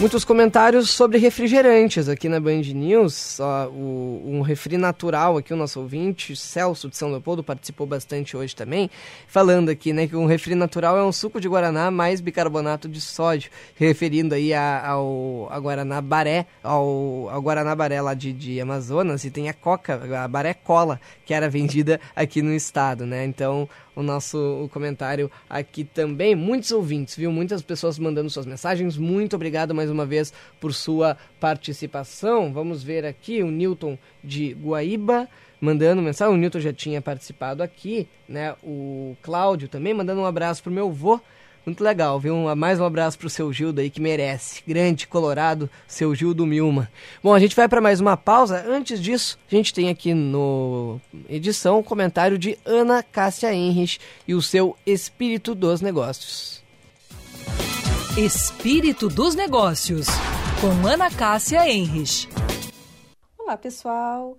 Muitos comentários sobre refrigerantes aqui na Band News. O, um refri natural aqui, o nosso ouvinte, Celso de São Leopoldo, participou bastante hoje também, falando aqui né, que um refri natural é um suco de Guaraná mais bicarbonato de sódio, referindo aí a, ao a Guaraná Baré, ao, ao Guaraná Baré lá de, de Amazonas, e tem a Coca, a Baré Cola, que era vendida aqui no estado, né? Então, o nosso o comentário aqui também. Muitos ouvintes, viu? Muitas pessoas mandando suas mensagens. Muito obrigado mais uma vez por sua participação. Vamos ver aqui o Newton de Guaíba mandando mensagem. O Newton já tinha participado aqui, né? O Cláudio também mandando um abraço pro meu avô muito legal, viu? Mais um abraço pro seu Gildo aí que merece. Grande, colorado, seu Gildo Milma. Bom, a gente vai para mais uma pausa. Antes disso, a gente tem aqui no edição o um comentário de Ana Cássia Henrich e o seu Espírito dos Negócios. Espírito dos Negócios, com Ana Cássia Henrich. Olá, pessoal.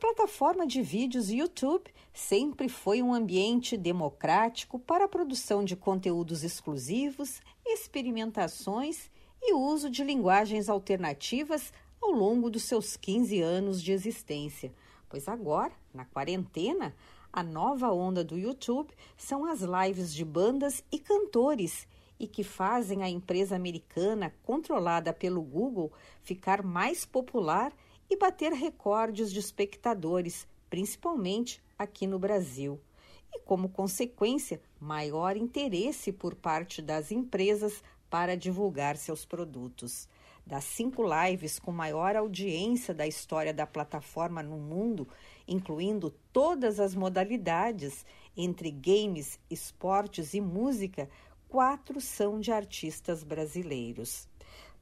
Plataforma de vídeos YouTube sempre foi um ambiente democrático para a produção de conteúdos exclusivos, experimentações e uso de linguagens alternativas ao longo dos seus 15 anos de existência. Pois agora, na quarentena, a nova onda do YouTube são as lives de bandas e cantores e que fazem a empresa americana controlada pelo Google ficar mais popular e bater recordes de espectadores, principalmente aqui no Brasil. E, como consequência, maior interesse por parte das empresas para divulgar seus produtos. Das cinco lives com maior audiência da história da plataforma no mundo, incluindo todas as modalidades, entre games, esportes e música, quatro são de artistas brasileiros.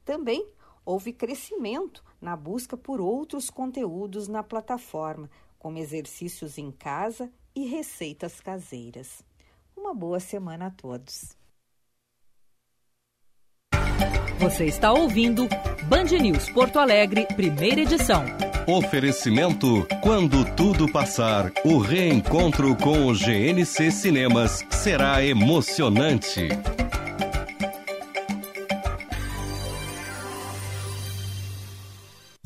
Também houve crescimento na busca por outros conteúdos na plataforma, como exercícios em casa e receitas caseiras. Uma boa semana a todos. Você está ouvindo Band News Porto Alegre, primeira edição. Oferecimento: quando tudo passar, o reencontro com o GNC Cinemas será emocionante.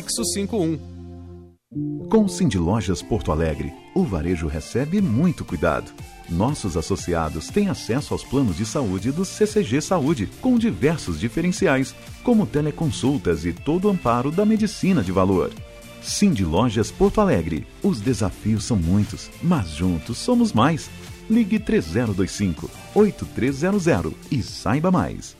prefixo 51. Com Cindy Lojas Porto Alegre, o varejo recebe muito cuidado. Nossos associados têm acesso aos planos de saúde do CCG Saúde, com diversos diferenciais, como teleconsultas e todo o amparo da medicina de valor. Cindy Lojas Porto Alegre. Os desafios são muitos, mas juntos somos mais. Ligue 3025 8300 e saiba mais.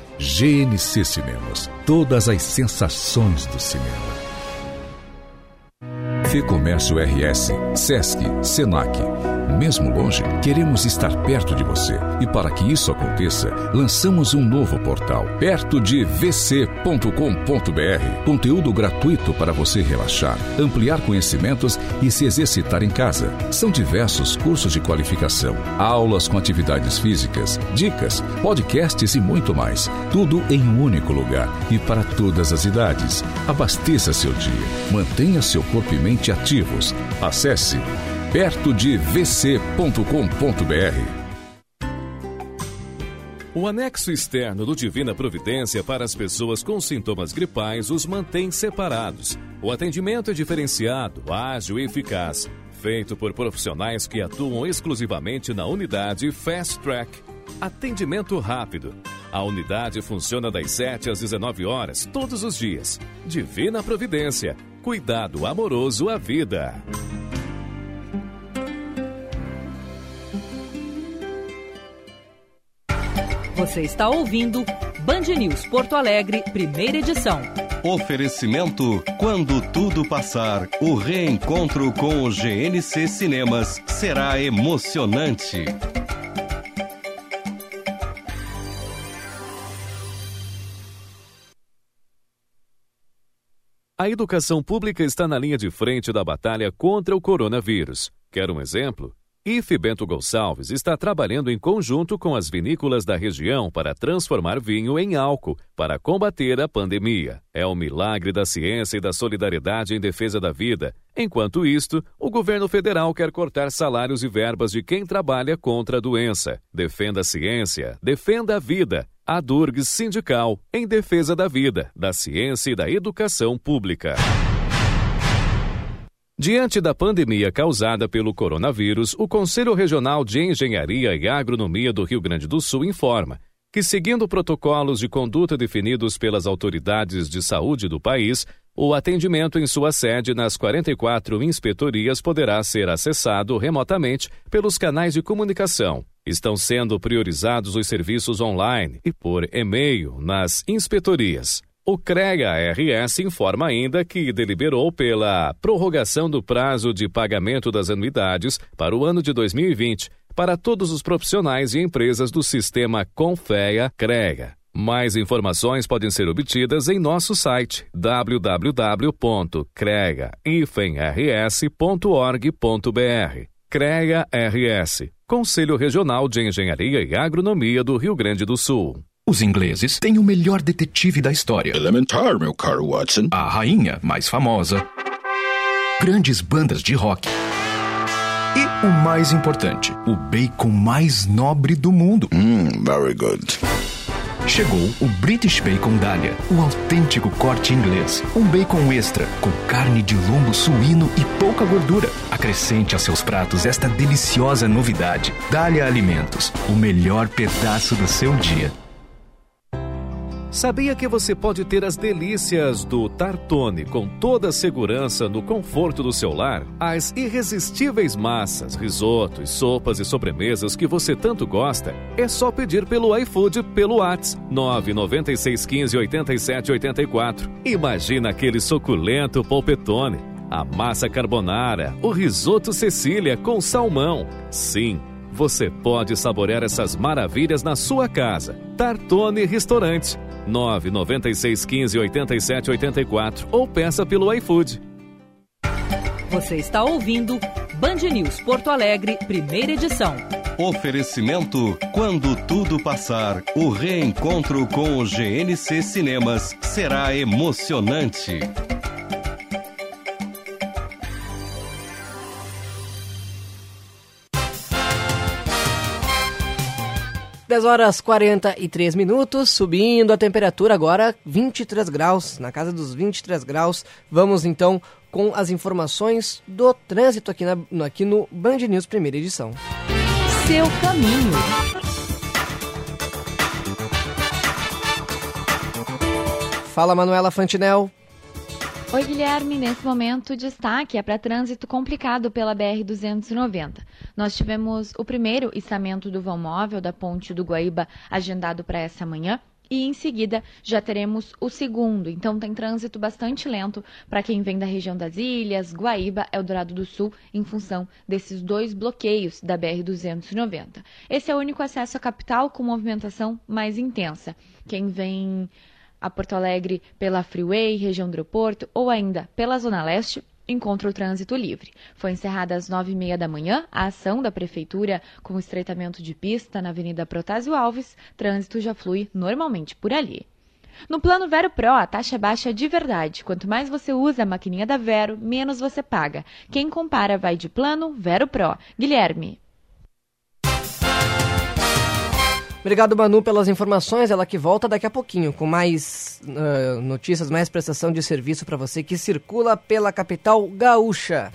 GNC Cinemas. Todas as sensações do cinema. Fê Comércio RS, Sesc, Senac. Mesmo longe, queremos estar perto de você. E para que isso aconteça, lançamos um novo portal, perto de vc.com.br. Conteúdo gratuito para você relaxar, ampliar conhecimentos e se exercitar em casa. São diversos cursos de qualificação, aulas com atividades físicas, dicas, podcasts e muito mais. Tudo em um único lugar e para todas as idades. Abasteça seu dia. Mantenha seu corpo e mente ativos. Acesse perto de vc.com.br. O anexo externo do Divina Providência para as pessoas com sintomas gripais os mantém separados. O atendimento é diferenciado, ágil e eficaz, feito por profissionais que atuam exclusivamente na unidade Fast Track. Atendimento rápido. A unidade funciona das 7 às 19 horas, todos os dias. Divina Providência. Cuidado amoroso à vida. Você está ouvindo Band News Porto Alegre, primeira edição. Oferecimento: quando tudo passar, o reencontro com o GNC Cinemas será emocionante. A educação pública está na linha de frente da batalha contra o coronavírus. Quer um exemplo? IFE Bento Gonçalves está trabalhando em conjunto com as vinícolas da região para transformar vinho em álcool para combater a pandemia. É o milagre da ciência e da solidariedade em defesa da vida. Enquanto isto, o governo federal quer cortar salários e verbas de quem trabalha contra a doença. Defenda a ciência, defenda a vida. A Durgs Sindical, em defesa da vida, da ciência e da educação pública. Diante da pandemia causada pelo coronavírus, o Conselho Regional de Engenharia e Agronomia do Rio Grande do Sul informa que, seguindo protocolos de conduta definidos pelas autoridades de saúde do país, o atendimento em sua sede nas 44 inspetorias poderá ser acessado remotamente pelos canais de comunicação. Estão sendo priorizados os serviços online e por e-mail nas inspetorias. O CREA RS informa ainda que deliberou pela prorrogação do prazo de pagamento das anuidades para o ano de 2020 para todos os profissionais e empresas do sistema Confea CREA. Mais informações podem ser obtidas em nosso site www.crega-rs.org.br. CREA RS, Conselho Regional de Engenharia e Agronomia do Rio Grande do Sul. Os ingleses têm o melhor detetive da história. Elementar, meu caro Watson. A rainha mais famosa. Grandes bandas de rock. E o mais importante, o bacon mais nobre do mundo. Mmm, very good. Chegou o British Bacon Dália, o autêntico corte inglês. Um bacon extra, com carne de lombo suíno e pouca gordura. Acrescente a seus pratos esta deliciosa novidade. Dália Alimentos, o melhor pedaço do seu dia. Sabia que você pode ter as delícias do Tartone com toda a segurança no conforto do seu lar? As irresistíveis massas, risotos, sopas e sobremesas que você tanto gosta? É só pedir pelo iFood pelo WhatsApp 99615 8784. Imagina aquele suculento polpetone, a massa carbonara, o risoto Cecília com salmão. Sim, você pode saborear essas maravilhas na sua casa. Tartone Restaurante 996 15 87 84 ou peça pelo iFood. Você está ouvindo Band News Porto Alegre, primeira edição. Oferecimento: quando tudo passar, o reencontro com o GNC Cinemas será emocionante. 10 horas 43 minutos, subindo a temperatura agora 23 graus, na casa dos 23 graus. Vamos então com as informações do trânsito aqui, na, aqui no Band News primeira edição. Seu caminho. Fala Manuela Fantinel. Oi, Guilherme. Nesse momento, destaque é para trânsito complicado pela BR-290. Nós tivemos o primeiro içamento do vão móvel da ponte do Guaíba agendado para essa manhã e em seguida já teremos o segundo. Então tem trânsito bastante lento para quem vem da região das Ilhas, Guaíba, Eldorado do Sul, em função desses dois bloqueios da BR-290. Esse é o único acesso à capital com movimentação mais intensa. Quem vem a Porto Alegre pela Freeway, região do aeroporto ou ainda pela Zona Leste, encontra o trânsito livre. Foi encerrada às nove e meia da manhã a ação da Prefeitura com estreitamento de pista na Avenida Protásio Alves. Trânsito já flui normalmente por ali. No plano Vero Pro, a taxa é baixa de verdade. Quanto mais você usa a maquininha da Vero, menos você paga. Quem compara vai de plano Vero Pro. Guilherme. Obrigado, Manu, pelas informações. Ela que volta daqui a pouquinho com mais uh, notícias, mais prestação de serviço para você que circula pela capital gaúcha.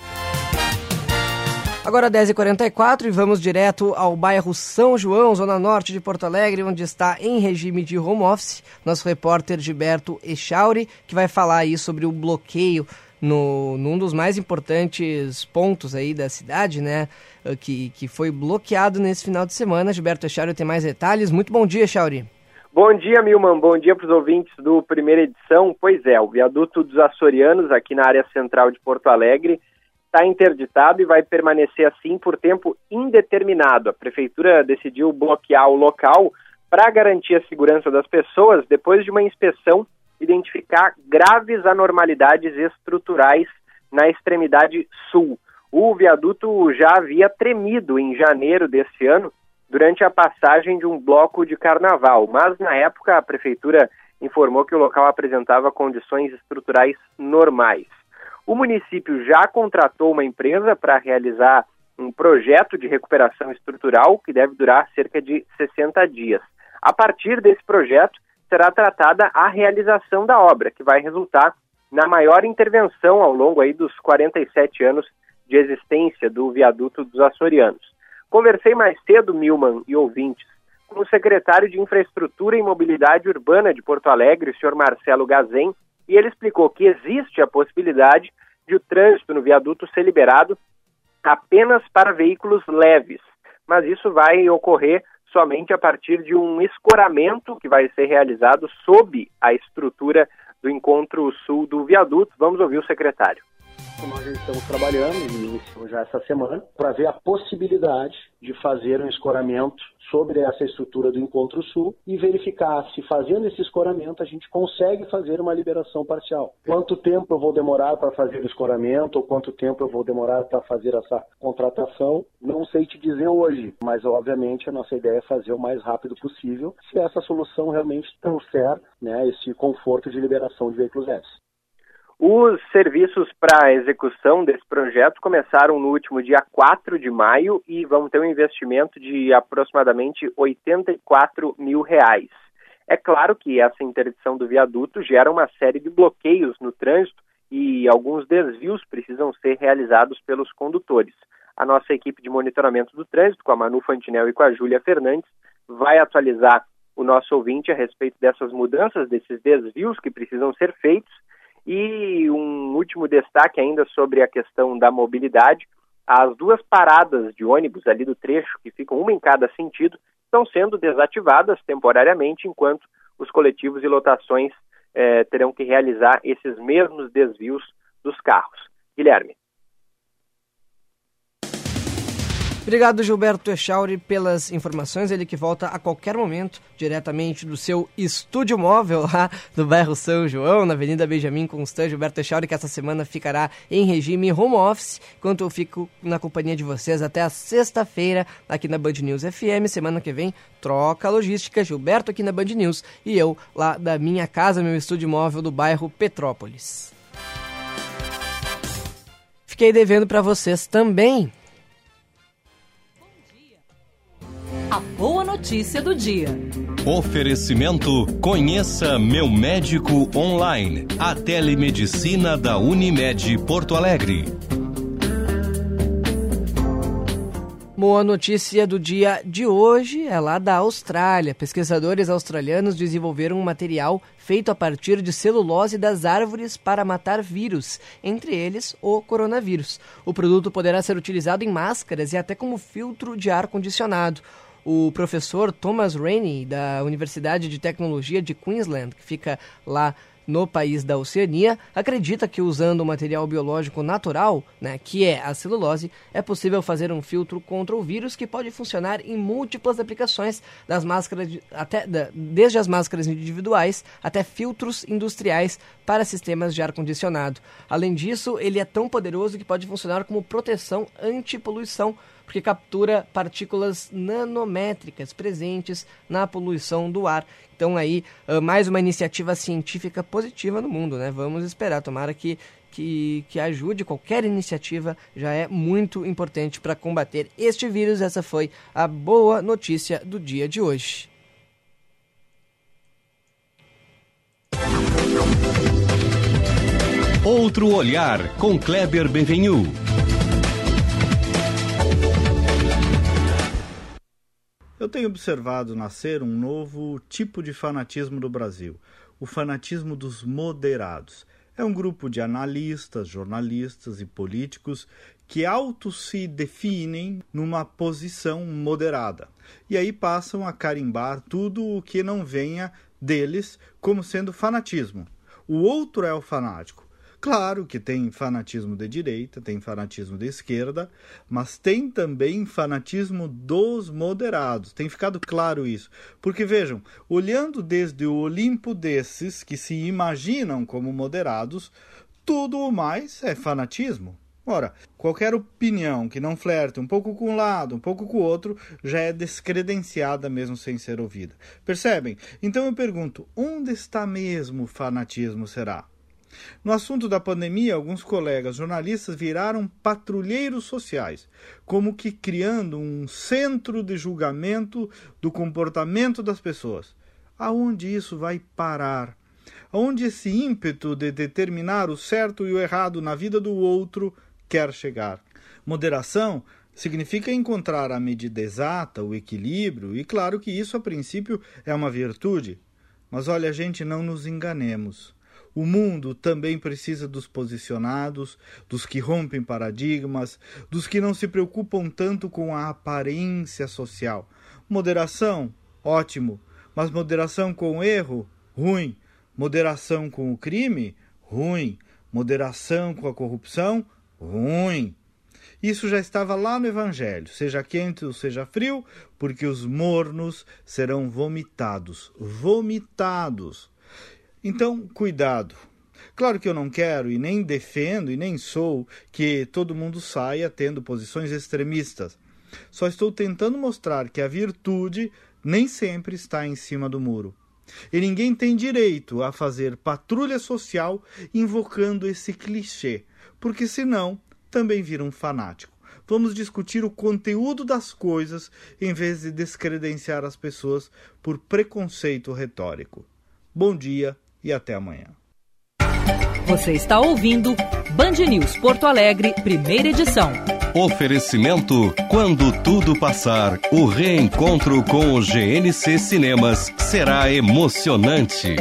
Agora 10h44 e vamos direto ao bairro São João, zona norte de Porto Alegre, onde está em regime de home office nosso repórter Gilberto Echauri, que vai falar aí sobre o bloqueio no, num dos mais importantes pontos aí da cidade, né? Eh, que, que foi bloqueado nesse final de semana. Gilberto Echauri tem mais detalhes. Muito bom dia, Echauri. Bom dia, Milman. Bom dia para os ouvintes do primeira edição. Pois é, o viaduto dos Açorianos, aqui na área central de Porto Alegre, está interditado e vai permanecer assim por tempo indeterminado. A prefeitura decidiu bloquear o local para garantir a segurança das pessoas depois de uma inspeção identificar graves anormalidades estruturais na extremidade sul. O viaduto já havia tremido em janeiro deste ano durante a passagem de um bloco de carnaval, mas na época a prefeitura informou que o local apresentava condições estruturais normais. O município já contratou uma empresa para realizar um projeto de recuperação estrutural que deve durar cerca de 60 dias. A partir desse projeto, será tratada a realização da obra, que vai resultar na maior intervenção ao longo aí dos 47 anos de existência do viaduto dos Açorianos. Conversei mais cedo, Milman e ouvintes, com o secretário de Infraestrutura e Mobilidade Urbana de Porto Alegre, o senhor Marcelo Gazem, e ele explicou que existe a possibilidade de o trânsito no viaduto ser liberado apenas para veículos leves, mas isso vai ocorrer somente a partir de um escoramento que vai ser realizado sob a estrutura do encontro sul do viaduto. Vamos ouvir o secretário. Nós estamos trabalhando, e já essa semana, para ver a possibilidade de fazer um escoramento sobre essa estrutura do Encontro Sul e verificar se fazendo esse escoramento a gente consegue fazer uma liberação parcial. Quanto tempo eu vou demorar para fazer o escoramento ou quanto tempo eu vou demorar para fazer essa contratação, não sei te dizer hoje, mas obviamente a nossa ideia é fazer o mais rápido possível se essa solução realmente trouxer né, esse conforto de liberação de veículos leves. Os serviços para a execução desse projeto começaram no último dia 4 de maio e vão ter um investimento de aproximadamente 84 mil reais. É claro que essa interdição do viaduto gera uma série de bloqueios no trânsito e alguns desvios precisam ser realizados pelos condutores. A nossa equipe de monitoramento do trânsito, com a Manu Fantinel e com a Júlia Fernandes, vai atualizar o nosso ouvinte a respeito dessas mudanças, desses desvios que precisam ser feitos e um último destaque ainda sobre a questão da mobilidade. As duas paradas de ônibus ali do trecho, que ficam uma em cada sentido, estão sendo desativadas temporariamente, enquanto os coletivos e lotações eh, terão que realizar esses mesmos desvios dos carros. Guilherme. Obrigado, Gilberto Echauri, pelas informações. Ele que volta a qualquer momento, diretamente do seu estúdio móvel lá do bairro São João, na Avenida Benjamin Constant. Gilberto Echauri, que essa semana ficará em regime home office, enquanto eu fico na companhia de vocês até a sexta-feira, aqui na Band News FM. Semana que vem, troca logística. Gilberto aqui na Band News e eu lá da minha casa, meu estúdio móvel do bairro Petrópolis. Fiquei devendo para vocês também a boa notícia do dia. Oferecimento Conheça Meu Médico Online. A telemedicina da Unimed Porto Alegre. Boa notícia do dia de hoje é lá da Austrália. Pesquisadores australianos desenvolveram um material feito a partir de celulose das árvores para matar vírus, entre eles o coronavírus. O produto poderá ser utilizado em máscaras e até como filtro de ar condicionado. O professor Thomas Rainey, da Universidade de Tecnologia de Queensland, que fica lá no país da Oceania, acredita que usando o material biológico natural, né, que é a celulose, é possível fazer um filtro contra o vírus que pode funcionar em múltiplas aplicações, das máscaras de, até, da, desde as máscaras individuais até filtros industriais para sistemas de ar-condicionado. Além disso, ele é tão poderoso que pode funcionar como proteção anti-poluição porque captura partículas nanométricas presentes na poluição do ar. Então aí, mais uma iniciativa científica positiva no mundo, né? Vamos esperar, tomara que que, que, ajude, qualquer iniciativa já é muito importante para combater este vírus. Essa foi a boa notícia do dia de hoje. Outro olhar com Kleber Benvenu. Eu tenho observado nascer um novo tipo de fanatismo no Brasil, o fanatismo dos moderados. É um grupo de analistas, jornalistas e políticos que auto se definem numa posição moderada. E aí passam a carimbar tudo o que não venha deles como sendo fanatismo. O outro é o fanático. Claro que tem fanatismo de direita, tem fanatismo de esquerda, mas tem também fanatismo dos moderados. Tem ficado claro isso. Porque vejam, olhando desde o Olimpo desses que se imaginam como moderados, tudo o mais é fanatismo. Ora, qualquer opinião que não flerte um pouco com um lado, um pouco com o outro, já é descredenciada mesmo sem ser ouvida. Percebem? Então eu pergunto: onde está mesmo o fanatismo será? No assunto da pandemia, alguns colegas jornalistas viraram patrulheiros sociais, como que criando um centro de julgamento do comportamento das pessoas. Aonde isso vai parar? Aonde esse ímpeto de determinar o certo e o errado na vida do outro quer chegar? Moderação significa encontrar a medida exata, o equilíbrio, e claro que isso a princípio é uma virtude. Mas olha, gente, não nos enganemos. O mundo também precisa dos posicionados, dos que rompem paradigmas, dos que não se preocupam tanto com a aparência social. Moderação, ótimo, mas moderação com o erro, ruim. Moderação com o crime, ruim. Moderação com a corrupção, ruim. Isso já estava lá no Evangelho, seja quente ou seja frio, porque os mornos serão vomitados. Vomitados. Então, cuidado. Claro que eu não quero e nem defendo e nem sou que todo mundo saia tendo posições extremistas. Só estou tentando mostrar que a virtude nem sempre está em cima do muro. E ninguém tem direito a fazer patrulha social invocando esse clichê, porque senão também vira um fanático. Vamos discutir o conteúdo das coisas em vez de descredenciar as pessoas por preconceito retórico. Bom dia e até amanhã. Você está ouvindo Band News Porto Alegre, primeira edição. Oferecimento: quando tudo passar, o reencontro com o GNC Cinemas será emocionante.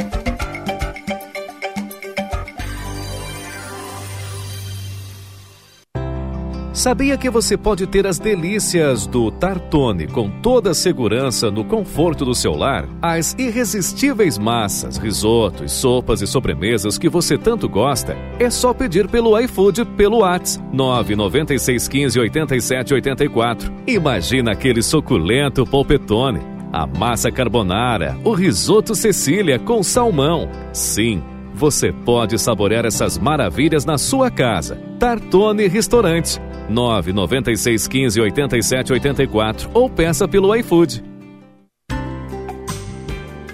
Sabia que você pode ter as delícias do Tartone com toda a segurança no conforto do seu lar? As irresistíveis massas, risotos, sopas e sobremesas que você tanto gosta? É só pedir pelo iFood pelo Whats 99615 8784. Imagina aquele suculento polpetone, a massa carbonara, o risoto Cecília com salmão. Sim, você pode saborear essas maravilhas na sua casa. Tartone Restaurante 996 15 87 84 ou peça pelo iFood.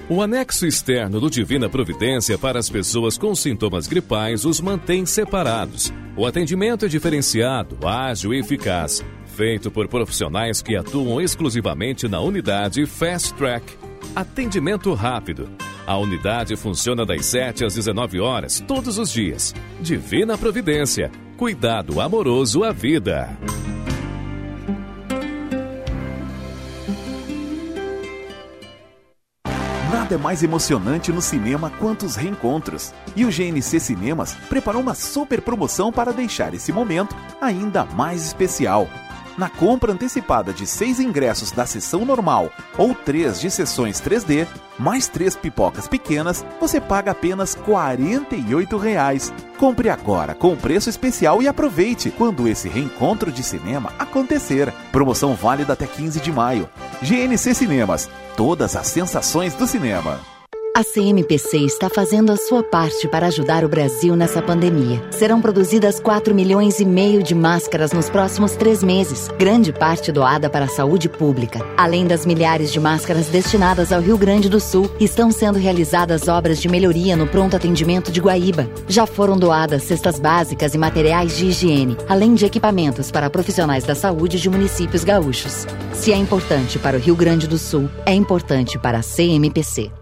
O anexo externo do Divina Providência para as pessoas com sintomas gripais os mantém separados. O atendimento é diferenciado, ágil e eficaz, feito por profissionais que atuam exclusivamente na unidade Fast Track. Atendimento rápido. A unidade funciona das 7 às 19 horas, todos os dias. Divina Providência. Cuidado amoroso à vida. Nada é mais emocionante no cinema quanto os reencontros. E o GNC Cinemas preparou uma super promoção para deixar esse momento ainda mais especial. Na compra antecipada de seis ingressos da sessão normal ou três de sessões 3D, mais três pipocas pequenas, você paga apenas 48 reais. Compre agora com preço especial e aproveite quando esse reencontro de cinema acontecer. Promoção válida até 15 de maio. GNC Cinemas. Todas as sensações do cinema. A CMPC está fazendo a sua parte para ajudar o Brasil nessa pandemia. Serão produzidas 4 milhões e meio de máscaras nos próximos três meses, grande parte doada para a saúde pública. Além das milhares de máscaras destinadas ao Rio Grande do Sul, estão sendo realizadas obras de melhoria no pronto atendimento de Guaíba. Já foram doadas cestas básicas e materiais de higiene, além de equipamentos para profissionais da saúde de municípios gaúchos. Se é importante para o Rio Grande do Sul, é importante para a CMPC.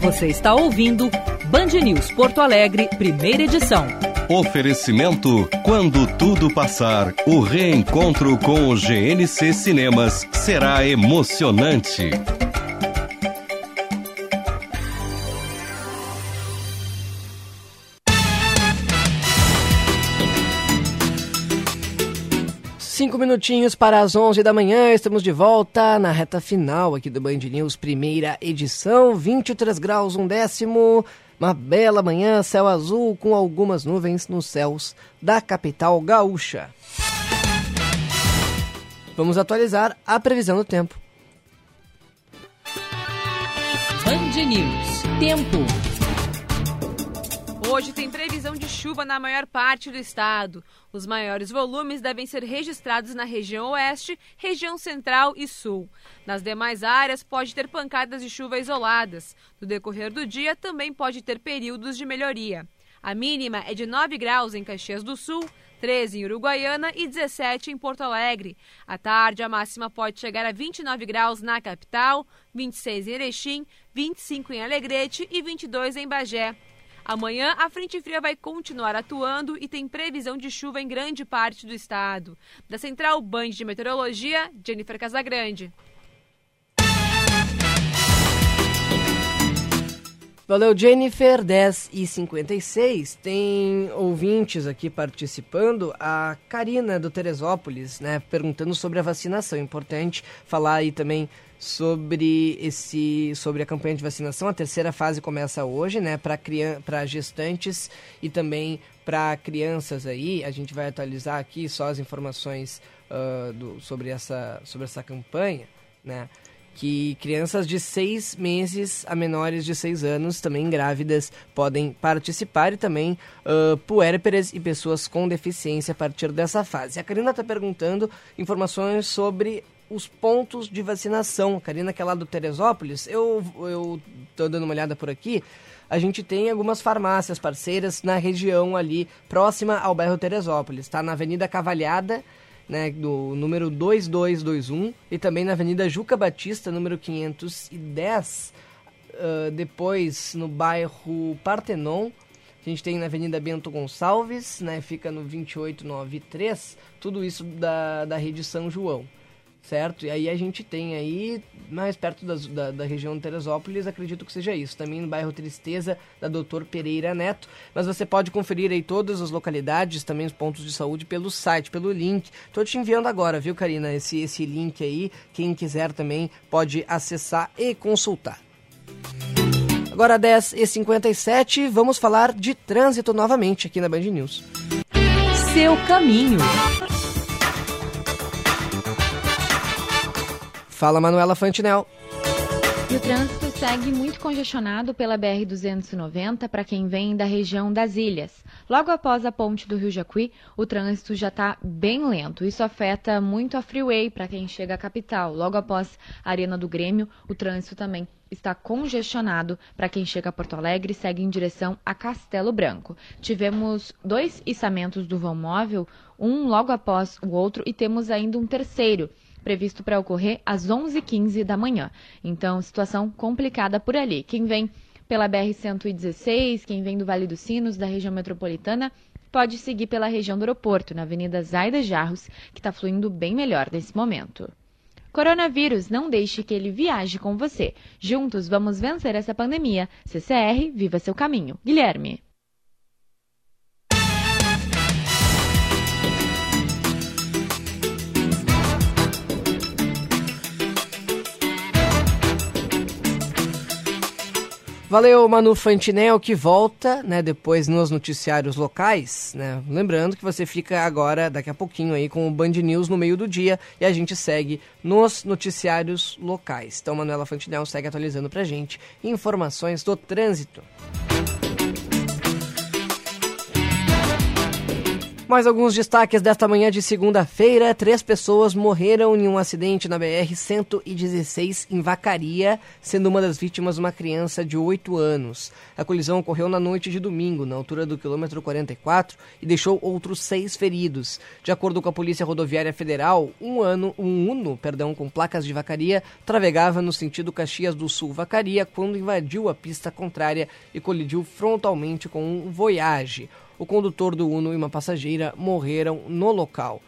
Você está ouvindo Band News Porto Alegre, primeira edição. Oferecimento: quando tudo passar, o reencontro com o GNC Cinemas será emocionante. Cinco minutinhos para as 11 da manhã, estamos de volta na reta final aqui do Band News, primeira edição, 23 graus, um décimo, uma bela manhã, céu azul com algumas nuvens nos céus da capital gaúcha. Vamos atualizar a previsão do tempo. Band News, tempo. Hoje tem previsão de chuva na maior parte do estado. Os maiores volumes devem ser registrados na região oeste, região central e sul. Nas demais áreas, pode ter pancadas de chuva isoladas. No decorrer do dia, também pode ter períodos de melhoria. A mínima é de 9 graus em Caxias do Sul, 13 em Uruguaiana e 17 em Porto Alegre. À tarde, a máxima pode chegar a 29 graus na capital, 26 em Erechim, 25 em Alegrete e 22 em Bagé. Amanhã, a frente fria vai continuar atuando e tem previsão de chuva em grande parte do estado. Da Central Band de Meteorologia, Jennifer Casagrande. Valeu, Jennifer, 10 e 56. Tem ouvintes aqui participando. A Karina do Teresópolis, né, perguntando sobre a vacinação. Importante falar aí também sobre esse sobre a campanha de vacinação. A terceira fase começa hoje, né, para gestantes e também para crianças aí. A gente vai atualizar aqui só as informações uh, do, sobre, essa, sobre essa campanha, né? que crianças de seis meses a menores de seis anos, também grávidas, podem participar e também uh, puérperas e pessoas com deficiência a partir dessa fase. A Karina está perguntando informações sobre os pontos de vacinação. A Karina, que é lá do Teresópolis, eu, eu tô dando uma olhada por aqui. A gente tem algumas farmácias parceiras na região ali, próxima ao bairro Teresópolis. Está na Avenida Cavalhada, né, do número 2221 e também na Avenida Juca Batista, número 510. Uh, depois no bairro Partenon, a gente tem na Avenida Bento Gonçalves, né, fica no 2893, tudo isso da, da rede São João certo? E aí a gente tem aí, mais perto das, da, da região de Teresópolis, acredito que seja isso. Também no bairro Tristeza, da Doutor Pereira Neto. Mas você pode conferir aí todas as localidades, também os pontos de saúde, pelo site, pelo link. Tô te enviando agora, viu, Karina? Esse, esse link aí. Quem quiser também pode acessar e consultar. Agora 10h57, vamos falar de trânsito novamente aqui na Band News. Seu caminho. Fala, Manuela Fantinel. E o trânsito segue muito congestionado pela BR-290 para quem vem da região das ilhas. Logo após a ponte do Rio Jacuí, o trânsito já está bem lento. Isso afeta muito a freeway para quem chega à capital. Logo após a Arena do Grêmio, o trânsito também está congestionado para quem chega a Porto Alegre e segue em direção a Castelo Branco. Tivemos dois içamentos do vão móvel, um logo após o outro, e temos ainda um terceiro previsto para ocorrer às 11h15 da manhã. Então, situação complicada por ali. Quem vem pela BR-116, quem vem do Vale dos Sinos, da região metropolitana, pode seguir pela região do aeroporto, na Avenida Zaida Jarros, que está fluindo bem melhor nesse momento. Coronavírus, não deixe que ele viaje com você. Juntos vamos vencer essa pandemia. CCR, viva seu caminho. Guilherme. Valeu, Manu Fantinel, que volta, né, depois nos noticiários locais, né? Lembrando que você fica agora, daqui a pouquinho aí, com o Band News no meio do dia e a gente segue nos noticiários locais. Então, Manuela Fantinel segue atualizando pra gente informações do trânsito. Mais alguns destaques desta manhã de segunda-feira. Três pessoas morreram em um acidente na BR-116 em Vacaria, sendo uma das vítimas uma criança de 8 anos. A colisão ocorreu na noite de domingo, na altura do quilômetro 44, e deixou outros seis feridos. De acordo com a Polícia Rodoviária Federal, um, ano, um Uno perdão, com placas de Vacaria travegava no sentido Caxias do Sul-Vacaria quando invadiu a pista contrária e colidiu frontalmente com um Voyage. O condutor do Uno e uma passageira morreram no local.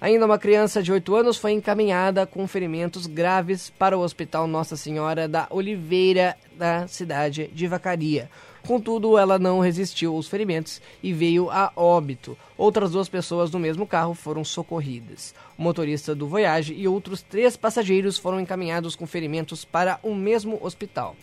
Ainda uma criança de 8 anos foi encaminhada com ferimentos graves para o Hospital Nossa Senhora da Oliveira, da cidade de Vacaria. Contudo, ela não resistiu aos ferimentos e veio a óbito. Outras duas pessoas no mesmo carro foram socorridas. O motorista do Voyage e outros três passageiros foram encaminhados com ferimentos para o mesmo hospital.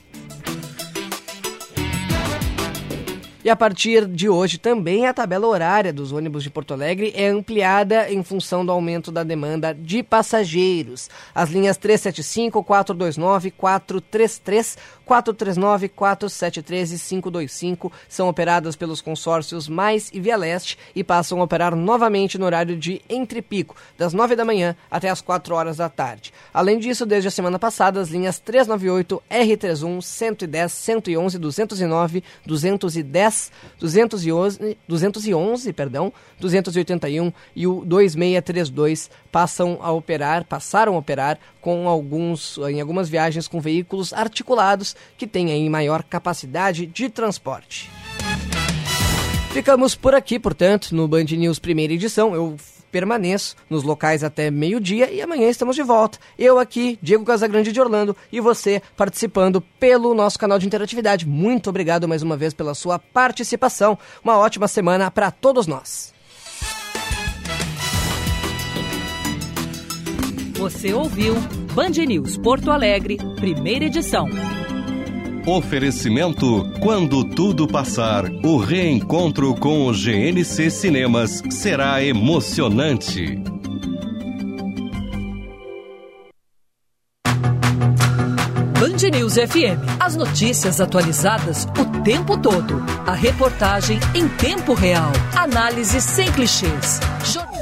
E a partir de hoje também a tabela horária dos ônibus de Porto Alegre é ampliada em função do aumento da demanda de passageiros. As linhas 375, 429, 433, 439, 473 e 525 são operadas pelos consórcios Mais e Via Leste e passam a operar novamente no horário de entre pico, das 9 da manhã até as 4 horas da tarde. Além disso, desde a semana passada, as linhas 398, R31, 110, 111, 209, 210 211, 211, perdão, 281 e o 2632 passam a operar, passaram a operar com alguns em algumas viagens com veículos articulados que têm aí maior capacidade de transporte. Ficamos por aqui, portanto, no Band News primeira edição. Eu permaneço nos locais até meio-dia e amanhã estamos de volta. Eu aqui, Diego Casagrande de Orlando, e você participando pelo nosso canal de interatividade. Muito obrigado mais uma vez pela sua participação. Uma ótima semana para todos nós. Você ouviu Band News Porto Alegre, primeira edição. Oferecimento Quando tudo passar, o reencontro com o GNC Cinemas será emocionante. Band News FM. As notícias atualizadas o tempo todo. A reportagem em tempo real. Análise sem clichês. Jornal